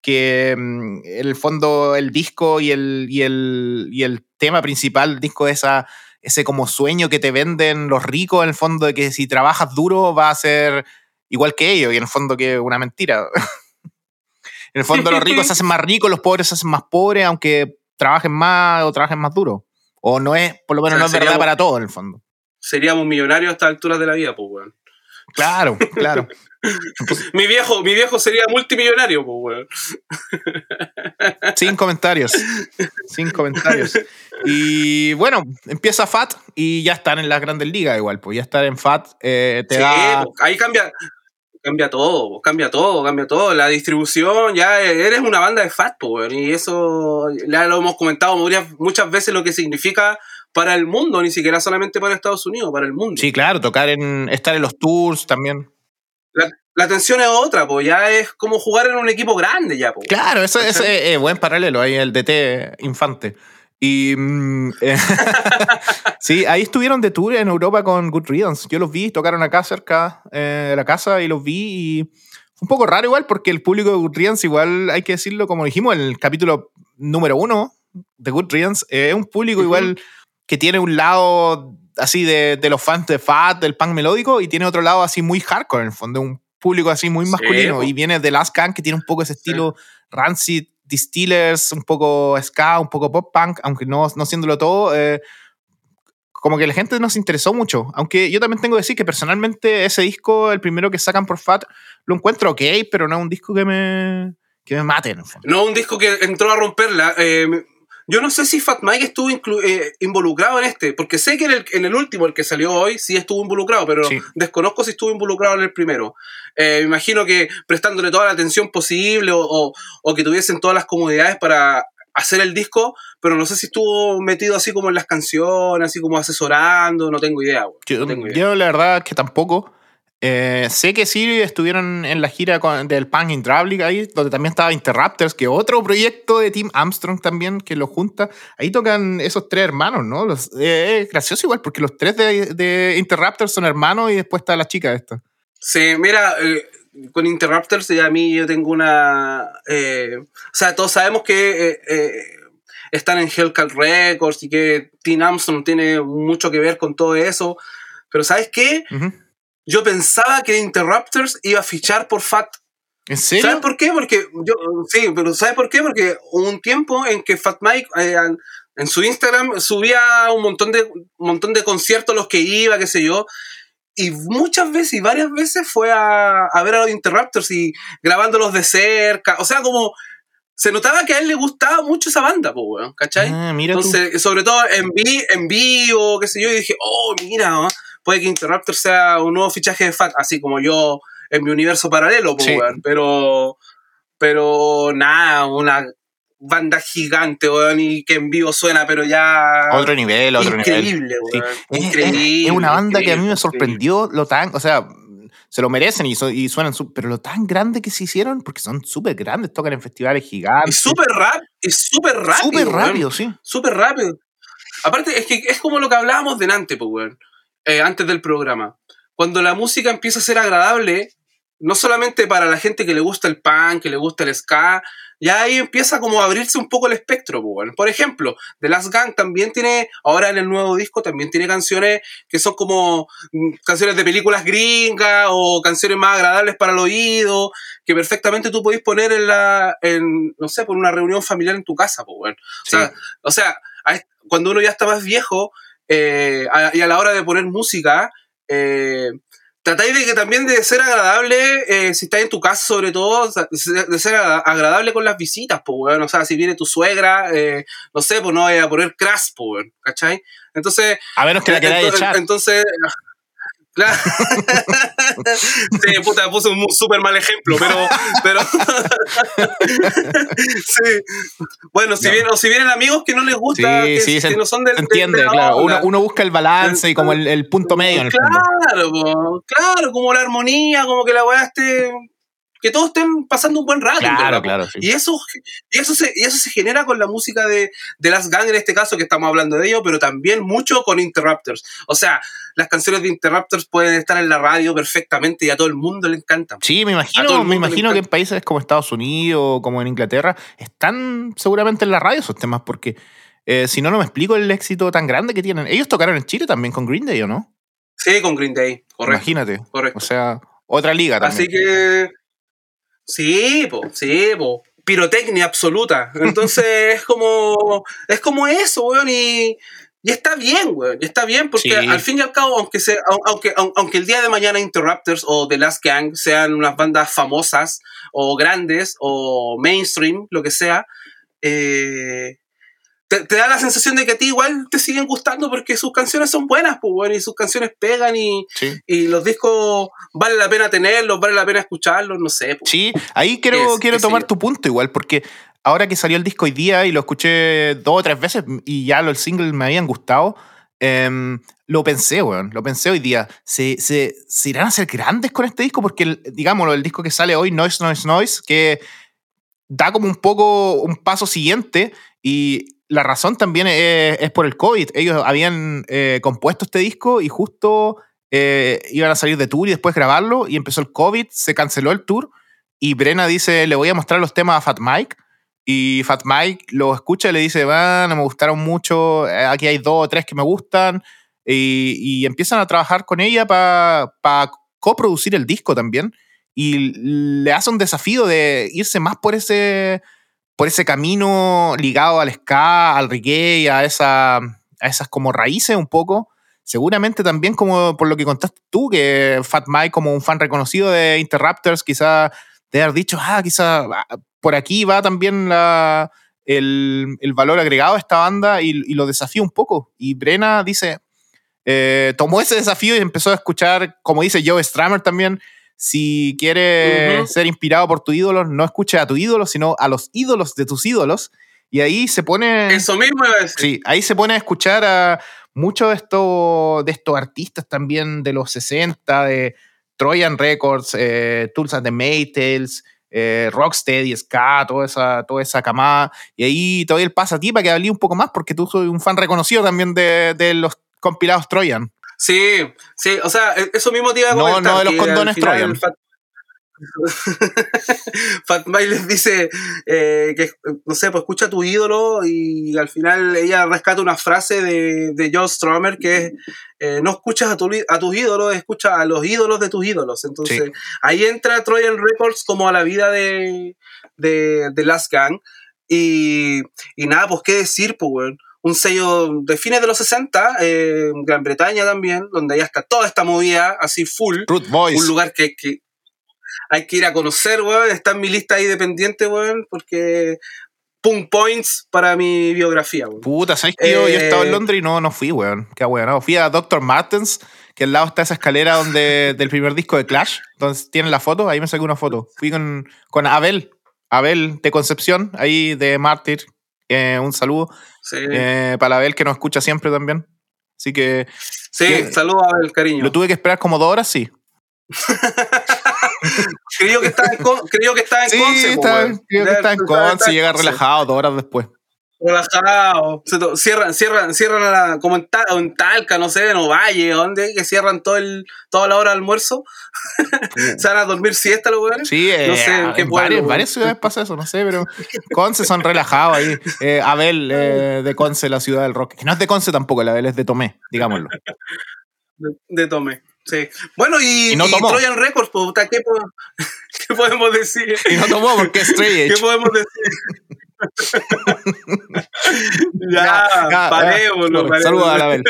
S1: que mm, en el fondo el disco y el, y el, y el tema principal del disco es esa ese como sueño que te venden los ricos, en el fondo, de que si trabajas duro va a ser igual que ellos, y en el fondo que es una mentira. en el fondo los ricos se hacen más ricos, los pobres se hacen más pobres, aunque trabajen más o trabajen más duro. O no es, por lo menos
S2: O sea,
S1: no es verdad para todo, en el fondo.
S2: Seríamos millonarios a estas alturas de la vida, pues, weón.
S1: Claro, claro.
S2: Mi viejo, mi viejo sería multimillonario, pues, weón.
S1: Sin comentarios. Sin comentarios. Y bueno, empieza FAT y ya están en las grandes ligas igual, pues ya estar en FAT eh, te
S2: Sí,
S1: da...
S2: pues, ahí cambia, cambia todo, cambia todo, cambia todo. La distribución, ya eres una banda de fat, pues, weón, y eso ya lo hemos comentado muchas veces lo que significa para el mundo, ni siquiera solamente para Estados Unidos, para el mundo.
S1: Sí, claro, tocar en... estar en los tours también.
S2: La, la atención es otra, pues ya es como jugar en un equipo grande ya, pues.
S1: Claro, eso es buen paralelo, ahí el DT Infante. Y mm, eh, sí, ahí estuvieron de tour en Europa con Good Riddance. Yo los vi, tocaron acá cerca eh, de la casa y los vi y fue un poco raro igual porque el público de Good Riddance igual hay que decirlo como dijimos en el capítulo número uno de Good Riddance, eh, es un público igual que tiene un lado así de, de los fans de Fat, del punk melódico y tiene otro lado así muy hardcore en el fondo, un público así muy masculino y viene de Last Can que tiene un poco ese estilo Rancid, Distillers, un poco ska, un poco pop punk, aunque no, no siéndolo todo, eh, como que la gente nos interesó mucho. Aunque yo también tengo que decir que personalmente ese disco, el primero que sacan por Fat, lo encuentro ok, pero no es un disco que me, que me mate en el fondo.
S2: No un disco que entró a romperla. eh, yo no sé si Fat Mike estuvo eh, involucrado en este, porque sé que en el, en el último, el que salió hoy, sí estuvo involucrado, pero
S1: Sí.
S2: desconozco si estuvo involucrado en el primero. Eh, me imagino que prestándole toda la atención posible o, o- o que tuviesen todas las comodidades para hacer el disco, pero no sé si estuvo metido así como en las canciones, así como asesorando, no tengo idea. güey,
S1: Yo,
S2: no tengo idea.
S1: yo la verdad que tampoco. Eh, sé que sí estuvieron en la gira con- del Punk Hydraulic ahí, donde también estaba Interrupters, que otro proyecto de Tim Armstrong también que lo junta. Ahí tocan esos tres hermanos, ¿no? Los, eh, es gracioso igual, porque los tres de, de Interrupters son hermanos y después está la chica esta.
S2: Sí, mira, eh, con Interrupters ya a mí yo tengo una... o sea, todos sabemos que están en Hellcat Records y que Tim Armstrong tiene mucho que ver con todo eso, pero ¿sabes qué? Yo pensaba que Interrupters iba a fichar por Fat.
S1: ¿En serio?
S2: ¿Sabes por qué? Porque yo, sí, pero ¿sabes por qué? Porque hubo un tiempo en que Fat Mike eh, en su Instagram subía un montón de un montón de conciertos los que iba, qué sé yo, y muchas veces y varias veces fue a, a ver a los Interrupters y grabándolos de cerca, o sea, como se notaba que a él le gustaba mucho esa banda, pues, weón, ¿cachai?
S1: Ah, mira tú.
S2: Sobre todo en, vi, en vivo, qué sé yo, y dije, oh, mira, ¿no? Puede que Interrupter sea un nuevo fichaje de Fat, así como yo en mi universo paralelo, pues,
S1: Sí.
S2: weón. Pero, pero nada, una banda gigante, weón, y que en vivo suena, pero ya...
S1: Otro nivel, otro nivel.
S2: increíble,
S1: Sí.
S2: weón.
S1: Es, es-
S2: Increíble.
S1: es una banda que a mí me
S2: increíble,
S1: sorprendió lo tan, o sea, se lo merecen y, so- y suenan, su- pero lo tan grande que se hicieron, porque son súper grandes, tocan en festivales
S2: Y
S1: gigantes.
S2: súper rap, y súper rápido.
S1: Súper rápido, sí.
S2: Súper rápido. Aparte, es que es como lo que hablábamos delante, pues, weón. Eh, antes del programa. Cuando la música empieza a ser agradable, no solamente para la gente que le gusta el punk, que le gusta el ska, ya ahí empieza como a abrirse un poco el espectro. Pues, Por ejemplo, The Last Gang también tiene, ahora en el nuevo disco, también tiene canciones que son como mm, canciones de películas gringas o canciones más agradables para el oído, que perfectamente tú podés poner en la, en, no sé, por una reunión familiar en tu casa. Pues, o, sea, o sea, cuando uno ya está más viejo eh, y a la hora de poner música, eh, tratáis de que también de ser agradable, eh, si estás en tu casa sobre todo, de ser agradable con las visitas, pues, weón. O sea, si viene tu suegra, eh, no sé, pues no vaya a poner crash, pues, ¿cachai? Entonces...
S1: A menos que la queráis echar.
S2: Entonces... Claro. sí, puta, puse un súper mal ejemplo, pero. pero sí. Bueno, si, vienen, o si vienen amigos que no les gusta, que, no son del.
S1: entiende, claro. Uno, busca el balance y como el, punto medio. En
S2: claro, claro, como la armonía, como que la weá esté que todos estén pasando un buen rato.
S1: Claro, claro.
S2: Y, eso, y, eso se, y eso se genera con la música de, de Las Gang en este caso, que estamos hablando de ello, pero también mucho con Interrupters. O sea, las canciones de Interrupters pueden estar en la radio perfectamente y a todo el mundo le encantan.
S1: Sí, me imagino, me imagino que en países como Estados Unidos, como en Inglaterra, están seguramente en la radio esos temas, porque eh, si no, no me explico el éxito tan grande que tienen. Ellos tocaron en Chile también con Green Day, ¿o no?
S2: Sí, con Green Day, correcto.
S1: Imagínate. Correcto. O sea, otra liga también.
S2: Así que Sí, po, sí, po. Pirotecnia absoluta. Entonces es como. Es como eso, weón. Y, y está bien, weón. Y está bien, porque al fin y al cabo, aunque, sea, aunque, aunque el día de mañana Interrupters o The Last Gang sean unas bandas famosas o grandes o mainstream, lo que sea, eh, te, da la sensación de que a ti igual te siguen gustando porque sus canciones son buenas, pues bueno, y sus canciones pegan y, y los discos vale la pena tenerlos, vale la pena escucharlos, no sé.
S1: Pues. Sí, ahí quiero, quiero tomar tu punto igual, porque ahora que salió el disco hoy día y lo escuché dos o tres veces y ya los singles me habían gustado, em, lo pensé, weón, lo pensé hoy día. ¿Se, se, ¿Se, irán a ser grandes con este disco? Porque, digámoslo, el disco que sale hoy, Noise, Noise, Noise, que da como un poco un paso siguiente y la razón también es, por el COVID. Ellos habían eh, compuesto este disco y justo eh, iban a salir de tour y después grabarlo y empezó el COVID, se canceló el tour y Brena dice, le voy a mostrar los temas a Fat Mike y Fat Mike lo escucha y le dice, no me gustaron mucho, eh, aquí hay dos o tres que me gustan y, empiezan a trabajar con ella para coproducir el disco también. Y le hace un desafío de irse más por ese por ese camino ligado al ska, al reggae, a, a esas como raíces un poco. Seguramente también como por lo que contaste tú, que Fat Mike como un fan reconocido de Interrupters, quizá te haber dicho, ah, quizá ah, por aquí va también el, valor agregado de esta banda y, y, lo desafía un poco. Y Brena dice, eh, tomó ese desafío y empezó a escuchar, como dice Joe Stramer también, si quieres ser inspirado por tu ídolo, no escuches a tu ídolo, sino a los ídolos de tus ídolos. Y ahí se pone.
S2: Eso mismo
S1: Sí, ahí se pone a escuchar a muchos de estos, de estos artistas también de los 60, de Trojan Records, eh, Tulsa de Maytales, eh, Rocksteady, Ska, toda esa, toda esa camada. Y ahí todavía el pasa a ti para que hablé un poco más, porque tú soy un fan reconocido también de, de los compilados Trojan.
S2: Sí, sí, o sea, e, eso mismo te iba a comentar.
S1: No, no de los condones Troyan.
S2: Fat, les dice eh, que, no sé, pues escucha a tu ídolo y al final ella rescata una frase de, de John Stromer que es, eh, no escuchas a, tu, a tus ídolos, escucha a los ídolos de tus ídolos. Entonces ahí entra Trojan Records como a la vida de, de, de Last Gang. Y, y nada, pues qué decir, pues, bueno un sello de fines de los 60, eh, Gran Bretaña también, donde ya está toda esta movida así full. Un lugar que, que, hay que ir a conocer, weón. Está en mi lista ahí dependiente, weón, porque punk points para mi biografía, weón.
S1: Puta, ¿sabes que yo, he estado en eh, Londres y no, no fui, weón. Qué weón. No. Fui a Dr. Martens, que al lado está esa escalera donde, del primer disco de Clash, donde tienen la foto, ahí me saqué una foto. Fui con, con Abel, Abel de Concepción, ahí de Mártir. Eh, un saludo. Eh, para Abel, que nos escucha siempre también. Así que.
S2: Sí, saludos a Abel, cariño.
S1: Lo tuve que esperar como dos horas, sí.
S2: creo que está en, creo que está en
S1: sí,
S2: Conce,
S1: está, creo que está en Conce llega relajado dos horas después.
S2: Relajado. Se to- cierran, cierran, cierran a la, como en, Ta- o en Talca, no sé, en Ovalle, donde que cierran todo el, toda la hora de almuerzo. Se van a dormir siesta los weones.
S1: Sí, eh,
S2: No sé en qué
S1: en,
S2: pueblo,
S1: varias, varias ciudades pasa eso, no sé, pero Conce son relajados ahí. Eh, Abel eh, de Conce, la ciudad del rock. Que no es de Conce tampoco, la Abel es de Tomé, digámoslo.
S2: De, de Tome. Sí. Bueno, y,
S1: Y no
S2: y. Trojan Records, pues, ¿qué, po- qué podemos decir?
S1: Y no tomó porque es
S2: ¿Qué podemos decir? ya,
S1: Ya,
S2: parémoslo.
S1: Saludos a la Abel.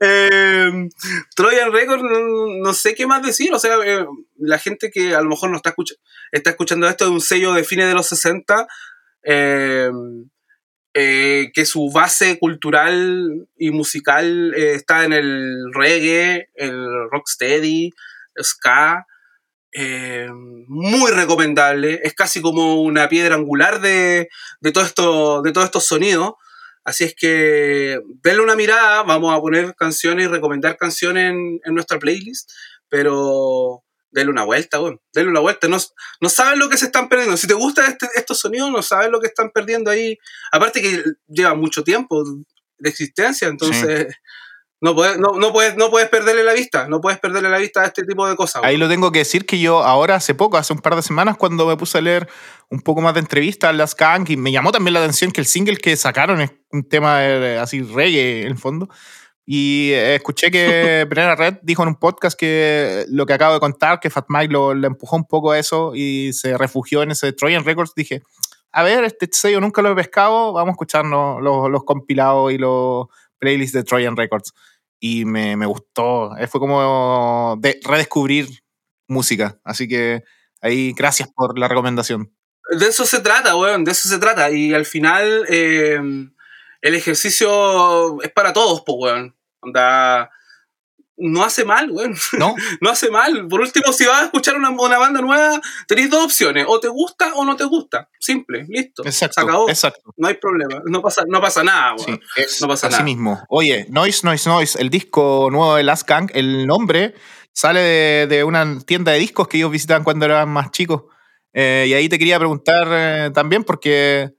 S2: Eh, Trojan Records, no, no sé qué más decir. O sea, eh, la gente que a lo mejor no está, escucha- está escuchando esto de un sello de fines de los 60, eh, eh, que su base cultural y musical eh, está en el reggae, el rocksteady, ska. Eh, muy recomendable. Es casi como una piedra angular de, de, todo esto, de todos estos sonidos. Así es que denle una mirada, vamos a poner canciones y recomendar canciones en, en nuestra playlist, pero denle una vuelta, weón. Denle una vuelta. No, no saben lo que se están perdiendo. Si te gustan este- estos sonidos, no sabes lo que están perdiendo ahí. Aparte que lleva mucho tiempo de existencia, entonces no, puedes, no, no, puedes, no puedes perderle la vista. No puedes perderle la vista a este tipo de cosas.
S1: Ahí lo tengo que decir que yo ahora, hace poco, hace un par de semanas, cuando me puse a leer un poco más de entrevistas a las Kank, y me llamó también la atención que el single que sacaron es un tema eh, así reggae en el fondo. Y eh, escuché que Brenna Red dijo en un podcast que lo que acabo de contar, que Fat Mike lo, empujó un poco a eso y se refugió en ese Trojan Records. Dije, a ver, este sello nunca lo he pescado, vamos a escucharnos los, los compilados y los playlists de Trojan Records. Y me, me gustó. Eh, Fue como de redescubrir música. Así que ahí, gracias por la recomendación.
S2: De eso se trata, weón, de eso se trata. Y al final, eh, el ejercicio es para todos, pues, weón. Onda, no hace mal, weón.
S1: ¿No?
S2: No hace mal. Por último, si vas a escuchar una, una banda nueva, tenéis dos opciones. O te gusta o no te gusta. Simple, listo.
S1: Exacto.
S2: Se acabó.
S1: Exacto.
S2: No hay problema. No pasa, no pasa nada,
S1: Sí,
S2: weón.
S1: es
S2: No pasa
S1: así
S2: nada.
S1: mismo. Oye, Noise, Noise, Noise, el disco nuevo de Last Gang, el nombre sale de, de una tienda de discos que ellos visitaban cuando eran más chicos. Eh, y ahí te quería preguntar eh, también, porque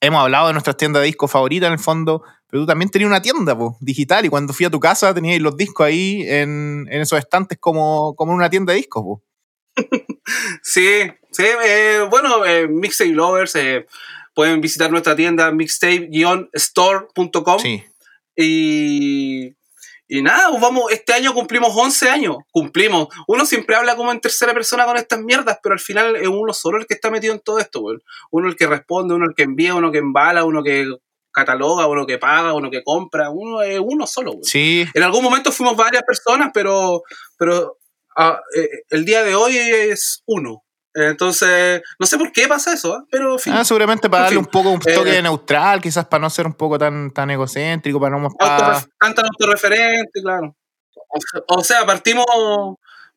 S1: hemos hablado de nuestras tiendas de discos favoritas en el fondo, pero tú también tenías una tienda po, digital y cuando fui a tu casa tenías los discos ahí en, en esos estantes como, como en una tienda de discos. po.
S2: Sí, sí. eh, bueno, eh, Mixtape Lovers eh, pueden visitar nuestra tienda mixtape-store.com.
S1: Sí.
S2: Y, y nada, pues vamos, este año cumplimos 11 años. Cumplimos. Uno siempre habla como en tercera persona con estas mierdas, pero al final es uno solo el que está metido en todo esto, weón. Uno el que responde, uno el que envía, uno que embala, uno que cataloga, uno que paga, uno que compra. Uno es uno solo, weón.
S1: Sí,
S2: En algún momento fuimos varias personas, pero, pero ah, eh, el día de hoy es uno. Entonces, no sé por qué pasa eso, ¿eh? pero fin.
S1: Ah, seguramente para darle
S2: fin,
S1: un poco un toque
S2: eh,
S1: neutral, quizás para no ser un poco tan, tan egocéntrico, para no para-
S2: Autorref- cantan autorreferente, claro. O sea, o sea, partimos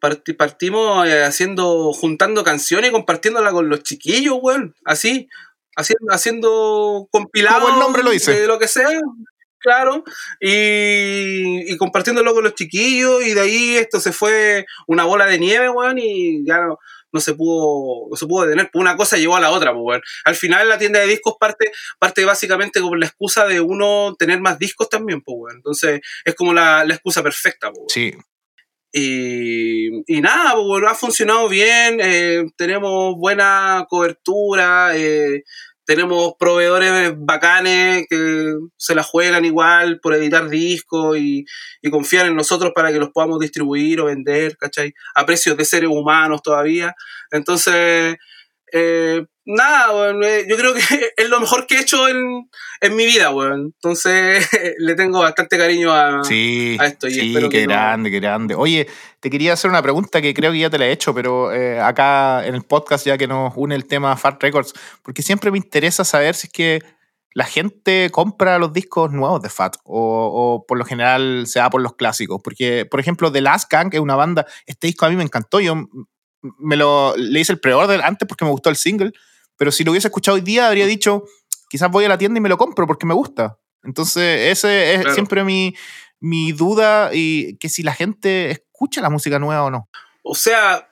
S2: parti- partimos eh, haciendo juntando canciones y compartiéndolas con los chiquillos, weón. Así, haciendo, haciendo compilados
S1: Como el nombre lo dice.
S2: de lo que sea. Claro, y, y compartiéndolo con los chiquillos, y de ahí esto se fue una bola de nieve, weón, y ya no, no se pudo, no se pudo detener. Pues una cosa llevó a la otra, pues. Al final la tienda de discos parte, parte básicamente con la excusa de uno tener más discos también, pues. Entonces es como la, la excusa perfecta, pues.
S1: Sí,
S2: Y, y nada, pues, bueno, ha funcionado bien, eh, tenemos buena cobertura, eh, tenemos proveedores bacanes que se la juegan igual por editar discos y, y confían en nosotros para que los podamos distribuir o vender, ¿cachai? A precios de seres humanos todavía. Entonces, eh, nada, weón, eh, yo creo que es lo mejor que he hecho en, en mi vida, weón. Entonces, le tengo bastante cariño a,
S1: sí,
S2: a esto y
S1: sí, qué
S2: que no-
S1: grande, qué grande. Oye, te quería hacer una pregunta que creo que ya te la he hecho, pero eh, acá en el podcast ya que nos une el tema Fat Records, porque siempre me interesa saber si es que la gente compra los discos nuevos de Fat o, o por lo general se va por los clásicos, porque por ejemplo The Last Gang es una banda, este disco a mí me encantó, yo me lo le hice el pre-order antes porque me gustó el single, pero si lo hubiese escuchado hoy día habría dicho, quizás voy a la tienda y me lo compro porque me gusta. Entonces, ese es
S2: Claro.
S1: siempre mi, mi duda y que si la gente escucha la música nueva o no.
S2: O sea,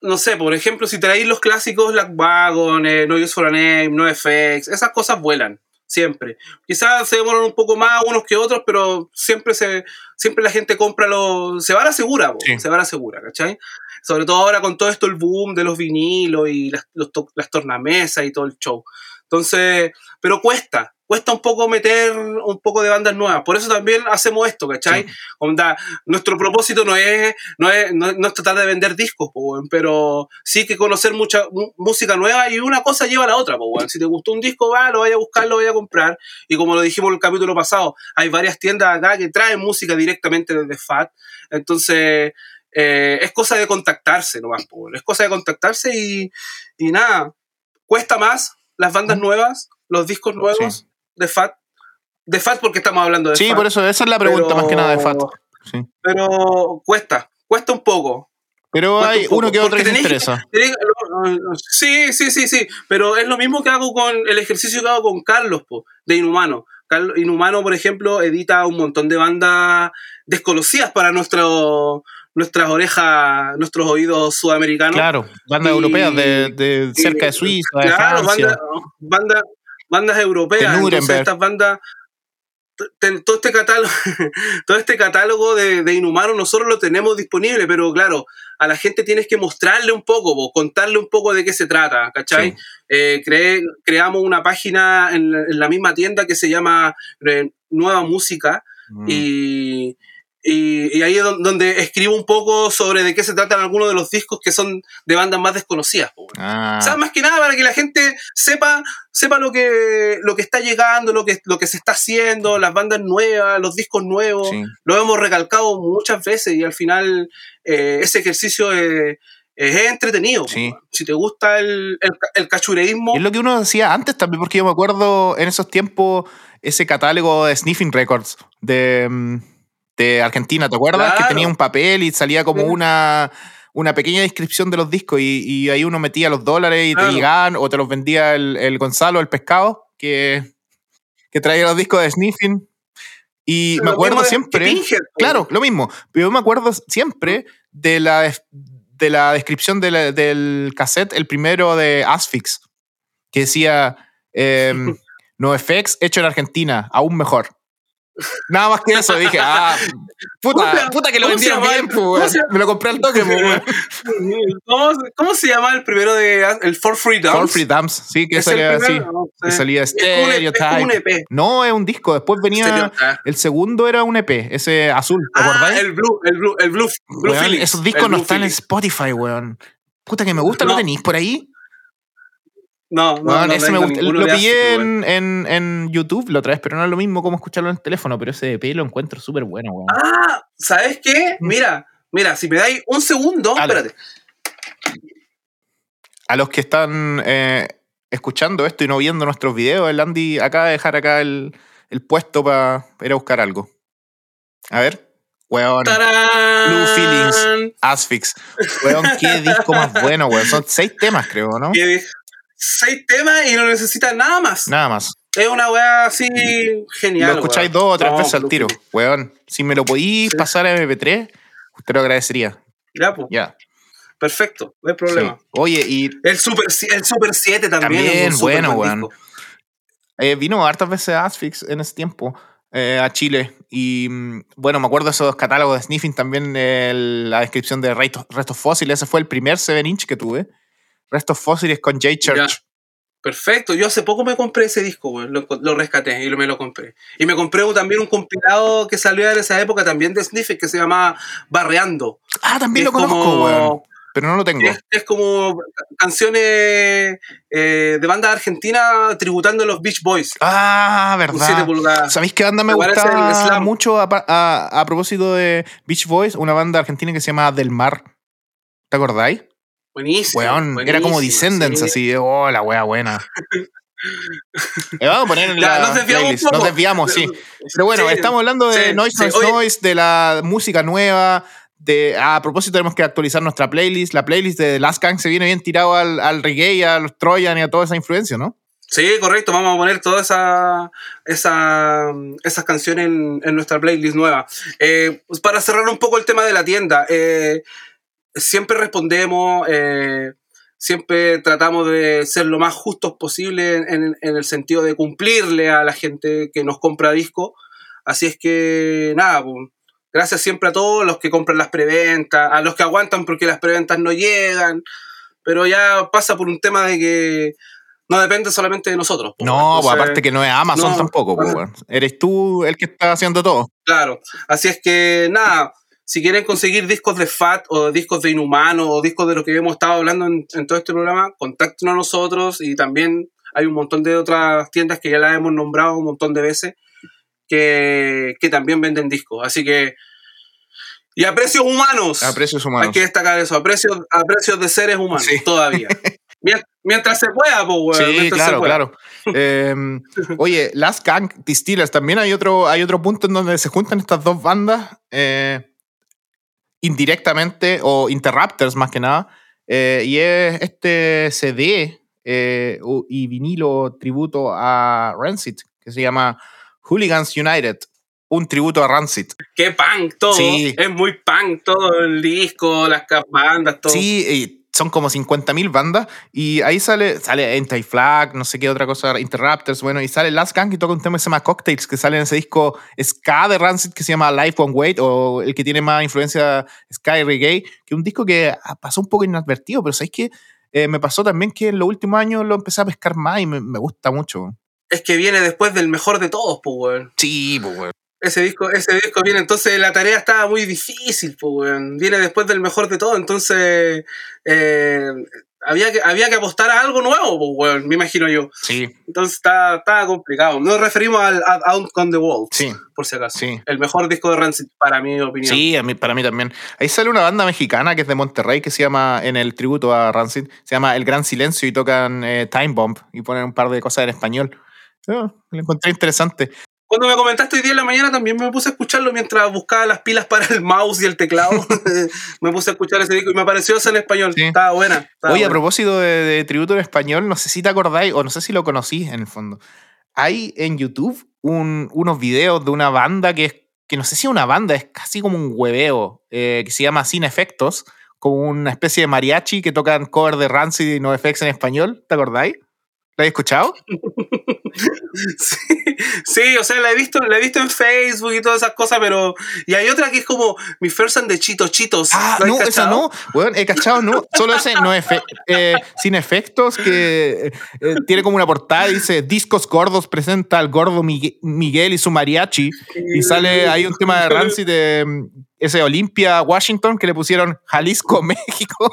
S2: no sé, por ejemplo, si traéis los clásicos Black Wagon, eh, No Use for a Name, No FX, esas cosas vuelan, siempre. Quizás se demoran un poco más unos que otros, pero siempre se siempre la gente compra los... Se va a la segura,
S1: Sí.
S2: se va a la segura, ¿cachai? Sobre todo ahora con todo esto, el boom de los vinilos y las, los to- las tornamesas y todo el show. Entonces, pero cuesta, cuesta un poco meter un poco de bandas nuevas. Por eso también hacemos esto, ¿cachai?
S1: Sí.
S2: Onda, nuestro propósito no es, no es, no, no es tratar de vender discos, po, pero sí que conocer mucha mu- música nueva y una cosa lleva a la otra. po. Si te gustó un disco, va, lo vaya a buscar, lo vaya a comprar. Y como lo dijimos en el capítulo pasado, hay varias tiendas acá que traen música directamente desde FAT. Entonces, eh, es cosa de contactarse nomás. Es cosa de contactarse y, y nada, cuesta más las bandas nuevas, los discos nuevos.
S1: Sí.
S2: de FAT. De FAT porque estamos hablando de
S1: Sí,
S2: FAT.
S1: por eso esa es la pregunta
S2: pero-
S1: más que nada de Fat. Sí.
S2: Pero cuesta, cuesta un poco.
S1: Pero
S2: Cuesta
S1: hay
S2: un poco,
S1: uno que otro que interesa.
S2: Sí, sí, sí, sí. Pero es lo mismo que hago con el ejercicio que hago con Carlos, po, de Inhumano. Carlos, Inhumano, por ejemplo, edita un montón de bandas desconocidas para nuestro, nuestras orejas, nuestros oídos sudamericanos.
S1: Claro, bandas
S2: Y-
S1: europeas de, de
S2: y-
S1: cerca de Suiza, de
S2: Claro,
S1: Francia.
S2: bandas, bandas, bandas europeas.
S1: De
S2: Entonces, estas bandas, todo este catálogo, todo este catálogo de, de Inhumano nosotros lo tenemos disponible, pero claro, a la gente tienes que mostrarle un poco, po, contarle un poco de qué se trata, ¿cachai?
S1: Sí.
S2: Eh, creamos una página en, la- en la misma tienda que se llama eh, Nueva Música
S1: Mm.
S2: y, y, y ahí es don- donde escribo un poco sobre de qué se tratan algunos de los discos que son de bandas más desconocidas.
S1: Ah,
S2: o sea, más que nada para que la gente sepa, sepa lo que, lo que está llegando, lo que, lo que se está haciendo, las bandas nuevas, los discos nuevos.
S1: sí.
S2: Lo hemos recalcado muchas veces y al final eh, ese ejercicio es, es entretenido.
S1: Sí.
S2: Si te gusta el, el, el cachureísmo,
S1: es lo que uno decía antes también, porque yo me acuerdo en esos tiempos ese catálogo de Sniffing Records de, mm, de Argentina, ¿te acuerdas? Que tenía un papel y salía como
S2: Sí.
S1: una, una pequeña descripción de los discos y, y ahí uno metía los dólares y
S2: Claro.
S1: te llegaban o te los vendía el, el Gonzalo, el pescado, que, que traía los discos de Sniffing. Y me acuerdo siempre...
S2: Pinhead, po.
S1: Claro, lo mismo. Pero yo me acuerdo siempre de la, de la descripción de la- del cassette, el primero de Asfix, que decía em, NoFX hecho en Argentina, aún mejor. Nada más que eso, dije, ah, puta,
S2: ¿Cómo se-
S1: puta que lo vendieron bien, pues, me lo compré al toque, pues.
S2: ¿Cómo, cómo se llama el primero de el For Free Dance?
S1: For Free Dumps, sí, que salía así,
S2: no
S1: que salía
S2: Es como un EP, es un
S1: Stereotype.
S2: EP.
S1: No, es un disco, después venía,
S2: Stereotype.
S1: el segundo era un EP, ese azul, ¿te
S2: Ah,
S1: acordáis?
S2: el Blue, el Blue, el Blue, Blue
S1: Weón, esos discos no están en. Spotify, weón. Puta que me gusta, ¿lo
S2: No.
S1: tenéis por ahí?
S2: No, no,
S1: Weón,
S2: no
S1: ese me gusta. Lo
S2: de
S1: pillé en, en, en YouTube la otra vez, pero no es lo mismo como escucharlo en el teléfono, pero ese EP lo encuentro súper bueno, weón.
S2: Ah, ¿sabes qué?
S1: Mm.
S2: Mira, mira, si me dais un segundo, espérate.
S1: A los que están eh, escuchando esto y no viendo nuestros videos, el Andy acaba de dejar acá el, el puesto para ir a buscar algo. A ver. Weón.
S2: ¡Tarán!
S1: Blue Feelings. Asfix. Weón, qué disco más bueno, weón. Son seis temas, creo, ¿no?
S2: De- Seis temas y no necesitas nada más.
S1: Nada más.
S2: Es una weá así genial.
S1: lo escucháis dos o tres
S2: No,
S1: veces al tiro. Weón, si me lo podís
S2: Sí.
S1: pasar a MP3, te lo agradecería.
S2: Ya, pues,
S1: Ya.
S2: perfecto, no hay problema.
S1: Sí. Oye, y
S2: El Super, el Super 7 también,
S1: También,
S2: es
S1: bueno,
S2: buen
S1: weón. Eh, vino hartas veces a Asfix en ese tiempo eh, a Chile. Y mm, bueno, me acuerdo de esos catálogos de Sniffing también, el- la descripción de Restos, Restos Fósiles. Ese fue el primer 7 inch que tuve. Restos Fósiles con J. Church.
S2: Perfecto, yo hace poco me compré ese disco, weón. Lo, lo rescaté y lo, me lo compré. Y me compré también un compilado que salió en esa época también de Sniffing que se llama Barreando.
S1: Ah, también lo conozco,
S2: como-
S1: weón. Pero no lo tengo.
S2: Es, es como canciones eh, de banda argentina tributando a los Beach Boys.
S1: Ah,
S2: con 7
S1: verdad. ¿Sabéis qué banda me
S2: slam.
S1: mucho a, a- a propósito de Beach Boys? Una banda argentina que se llama Del Mar. ¿Te acordáis?
S2: Buenísimo.
S1: Weón, era como Descendants,
S2: sí.
S1: así. Oh, la wea buena. Le vamos a poner en
S2: Ya,
S1: la
S2: nos desviamos.
S1: Nos desviamos, sí. Pero bueno,
S2: Sí,
S1: estamos hablando de
S2: sí,
S1: Noise. Noise
S2: Oye.
S1: Noise, de la música nueva. De, a propósito, tenemos que actualizar nuestra playlist. La playlist de Last Gang se viene bien tirado al, al reggae, a los Trojan y a toda esa influencia, ¿no?
S2: Sí, correcto. Vamos a poner todas esa, esa, esas canciones en, en nuestra playlist nueva. Eh, para cerrar un poco el tema de la tienda, eh, siempre respondemos, eh, siempre tratamos de ser lo más justos posible en, en, el sentido de cumplirle a la gente que nos compra disco. Así es que, nada, pues, gracias siempre a todos los que compran las preventas, a los que aguantan porque las preventas no llegan, pero ya pasa por un tema de que no depende solamente de nosotros.
S1: no, pues aparte que no es Amazon tampoco, pues, eres tú el que está haciendo todo.
S2: Claro, así es que nada, si quieren conseguir discos de Fat o discos de Inhumano o discos de lo que hemos estado hablando en, todo este programa, contáctenos a nosotros y también hay un montón de otras tiendas que ya las hemos nombrado un montón de veces que, que también venden discos. Así que y a precios humanos.
S1: A precios humanos.
S2: Hay que destacar eso, a precios, a precios de seres humanos todavía. Mientras se pueda, pues,
S1: Sí, claro, claro. Em, oye, Last Gang Distillers, también hay otro, hay otro punto en donde se juntan estas dos bandas eh, indirectamente, o Interrupters más que nada, eh, y es este CD eh, y vinilo tributo a Rancid, que se llama Hooligans United un tributo a Rancid.
S2: Qué punk todo. Sí. Es muy punk todo el disco, las bandas, todo.
S1: Sí, son como 50.000 bandas y ahí sale, sale Anti-Flag, no sé qué otra cosa, Interrupters, bueno, y sale Last Gang y toca un tema que se llama Cocktails, que sale en ese disco Ska de Rancid que se llama Life One Wait, o el que tiene más influencia Sky Reggae, que es un disco que pasó un poco inadvertido, pero ¿sabéis que eh, me pasó también que en los últimos años lo empecé a pescar más y me, me gusta mucho.
S2: Es que viene después del mejor de todos, pues, weón.
S1: Sí, pues, weón.
S2: Ese disco, ese disco viene, entonces la tarea estaba muy difícil, pues, viene después del mejor de todo, entonces eh, había, que, había que apostar a algo nuevo, pues, me imagino yo.
S1: Sí.
S2: Entonces estaba, complicado. Nos referimos al, Out on the Wall,
S1: sí.
S2: por si acaso. Sí. El mejor disco de Rancid, para mi opinión.
S1: Sí, a mí, para mí también. Ahí sale una banda mexicana que es de Monterrey que se llama, en el tributo a Rancid, se llama El Gran Silencio y tocan eh, Time Bomb y ponen un par de cosas en español. lo encontré interesante.
S2: Cuando me comentaste hoy día en la mañana también me puse a escucharlo mientras buscaba las pilas para el mouse y el teclado. me puse a escuchar ese disco y me pareció ese en español. Estaba buena.
S1: Oye, a propósito de, tributo en español, no sé si te acordáis o no sé si lo conocí en el fondo. Hay en YouTube unos videos de una banda que es, que no sé si es una banda, es casi como un hueveo, eh, que se llama Sin Efectos, como una especie de mariachi que tocan cover de Rancid y No Effects en español. ¿Te acordáis? ¿La has escuchado?
S2: sí, o sea, la he visto, la he visto en Facebook y todas esas cosas, pero. Y hay otra que es como mi first and de Chitos Chitos.
S1: Ah, no, esa no. Bueno, he cachado, no. Solo ese no es eh, sin efectos, que eh, tiene como una portada y dice Discos Gordos presenta al gordo Miguel y su mariachi. Y sale ahí un tema de Rancid de ese Olimpia Washington que le pusieron Jalisco México.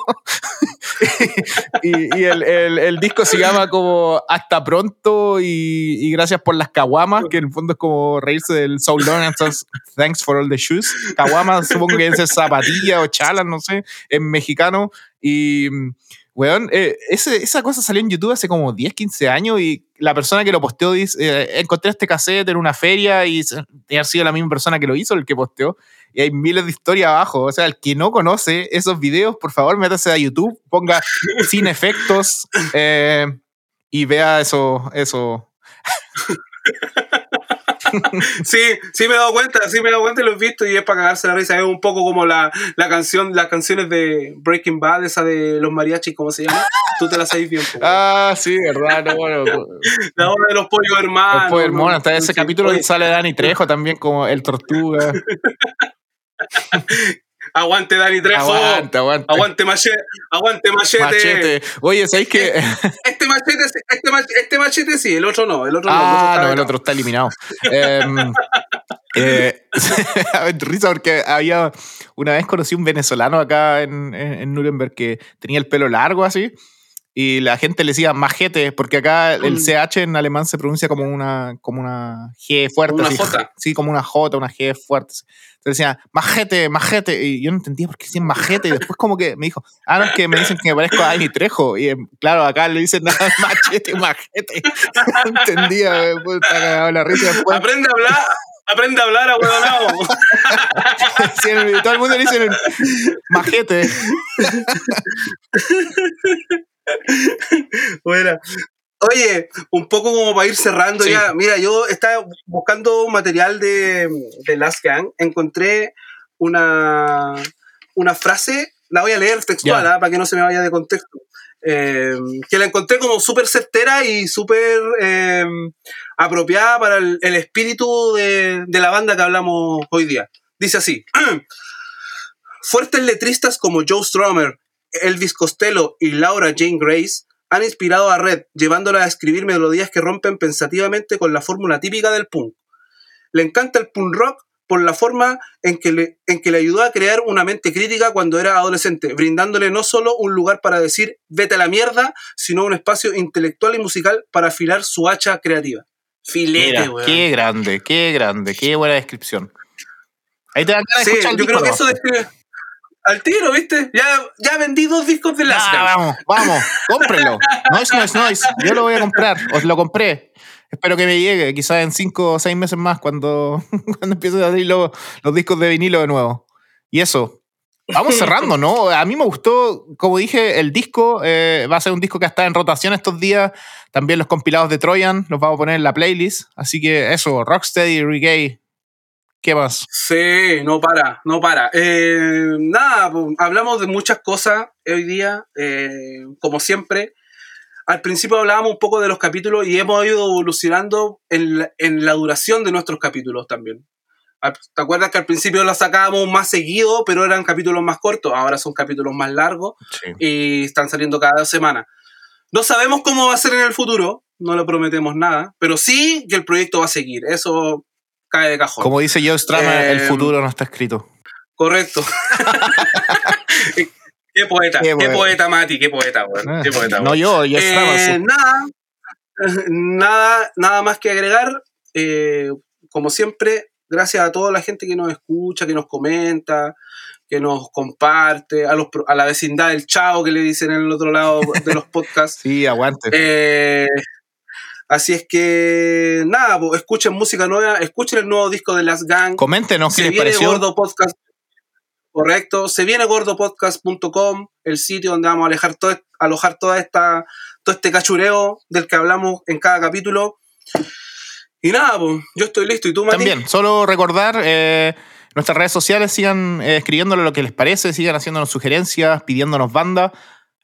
S1: y, el, disco se llama como Hasta pronto y, gracias por las caguamas, que en el fondo es como reírse del Soul entonces Thanks for all the shoes. Caguamas, supongo que es zapatilla o chalas, no sé, en mexicano. Y, weón, eh, esa cosa salió en YouTube hace como 10, 15 años y la persona que lo posteó dice, eh, encontré este cassette en una feria y ha sido la misma persona que lo hizo el que posteó y hay miles de historias abajo. O sea, el que no conoce esos videos, por favor, métase a YouTube, ponga sin efectos eh, y vea eso. eso.
S2: sí, sí me he dado cuenta, sí me he dado cuenta y lo he visto y es para cagarse la risa. Es un poco como la, la canción, las canciones de Breaking Bad, esa de los mariachis, ¿cómo se llama? Tú te la sabes bien.
S1: ah, sí, verdad, no, bueno.
S2: la hora de los pollos hermanos.
S1: Los pollos hermanos, hasta ese capítulo sale Dani Trejo también como el tortuga.
S2: Aguante Dani Trejo.
S1: Aguante, aguante.
S2: Aguante machete. Aguante machete.
S1: machete. Oye, ¿sabéis que
S2: este, machete, este, machete, este machete sí, el otro no. El otro
S1: ah,
S2: no,
S1: el otro, está eliminado. Em, eh, risa porque había una vez conocí un venezolano acá en, en Nuremberg que tenía el pelo largo así y la gente le decía majete, porque acá el CH mm. en alemán se pronuncia como una, como una G fuerte.
S2: Una J.
S1: Sí, como una J, una G fuerte. Decía, majete, majete. Y yo no entendía por qué decían majete. Y después como que me dijo, ah, no, es que me dicen que me parezco a Amy Trejo. Y em, claro, acá le dicen nada, machete, majete. no entendía, puta, la risa
S2: después. Aprende a hablar. Aprende a hablar, abuelo
S1: sí, todo el mundo le dice majete.
S2: bueno, oye, un poco como para ir cerrando ya. Mira, yo estaba buscando material de, de Last Gang. Encontré una, una frase la voy a leer textual. ¿ah? para que no se me vaya de contexto. Eh, que la encontré como súper certera y súper eh, apropiada para el, el espíritu de, de la banda que hablamos hoy día. Dice así. Fuertes letristas como Joe Strummer, Elvis Costello y Laura Jane Grace han inspirado a Red, llevándola a escribir melodías que rompen pensativamente con la fórmula típica del punk. Le encanta el punk rock por la forma en que, le, en que le ayudó a crear una mente crítica cuando era adolescente, brindándole no solo un lugar para decir vete a la mierda, sino un espacio intelectual y musical para afilar su hacha creativa. Filete,
S1: Mira,
S2: weón.
S1: qué grande, qué grande, qué buena descripción. Ahí te dan ganas de
S2: Sí,
S1: escuchar el
S2: yo creo que eso describe. Al tiro, ¿viste? Ya, ya vendí dos discos de Last Dance.
S1: vamos, vamos, cómprenlo. Noise, noise, noise. Yo lo voy a comprar. Os lo compré. Espero que me llegue, quizás en cinco o seis meses más, cuando, cuando empiecen a salir los, los discos de vinilo de nuevo. Y eso. Vamos cerrando, ¿no? A mí me gustó, como dije, el disco eh, va a ser un disco que está en rotación estos días. También los compilados de Trojan los vamos a poner en la playlist. Así que eso, Rocksteady, Reggae. ¿Qué más?
S2: Sí, no para, no para. Eh, nada, hablamos de muchas cosas hoy día, eh, como siempre. Al principio hablábamos un poco de los capítulos y hemos ido evolucionando en la, en la duración de nuestros capítulos también. ¿Te acuerdas que al principio los sacábamos más seguido, pero eran capítulos más cortos? Ahora son capítulos más largos
S1: Sí.
S2: y están saliendo cada dos semanas. No sabemos cómo va a ser en el futuro, no le prometemos nada, pero sí que el proyecto va a seguir. Eso cae de cajón.
S1: Como dice Joe Strummer, el
S2: Eh,
S1: futuro no está escrito.
S2: Correcto. qué poeta,
S1: Qué
S2: qué,
S1: poeta.
S2: Mati, qué poeta, weón. Qué poeta,
S1: no yo, Joe
S2: Eh,
S1: sí.
S2: nada, nada, nada más que agregar. Eh, como siempre, gracias a toda la gente que nos escucha, que nos comenta, que nos comparte, a, los, a la vecindad del chavo que le dicen en el otro lado de los podcasts.
S1: Sí, aguante.
S2: Eh, así es que, nada, po, escuchen música nueva, escuchen el nuevo disco de Las Gang.
S1: Coméntenos qué les pareció.
S2: Gordo Podcast. Correcto. Se viene gordopodcast.com, el sitio donde vamos a alejar todo, alojar toda esta, todo este cachureo del que hablamos en cada capítulo. Y nada, pues, yo estoy listo. ¿Y tú, Mati?
S1: También, solo recordar, eh, nuestras redes sociales sigan eh, escribiéndole lo que les parece, sigan haciéndonos sugerencias, pidiéndonos bandas.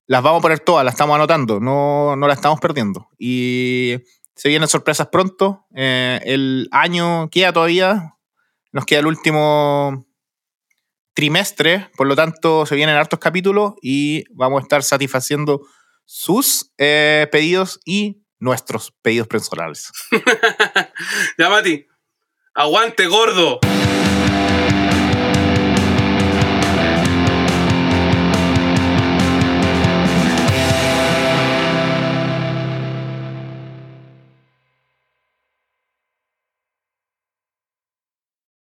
S1: Las vamos a poner todas, las estamos anotando, no, no las estamos perdiendo. Y se vienen sorpresas pronto. eh, el año queda todavía, nos queda el último trimestre, por lo tanto se vienen hartos capítulos y vamos a estar satisfaciendo sus eh, pedidos y nuestros pedidos personales.
S2: ya, Mati. Aguante, gordo.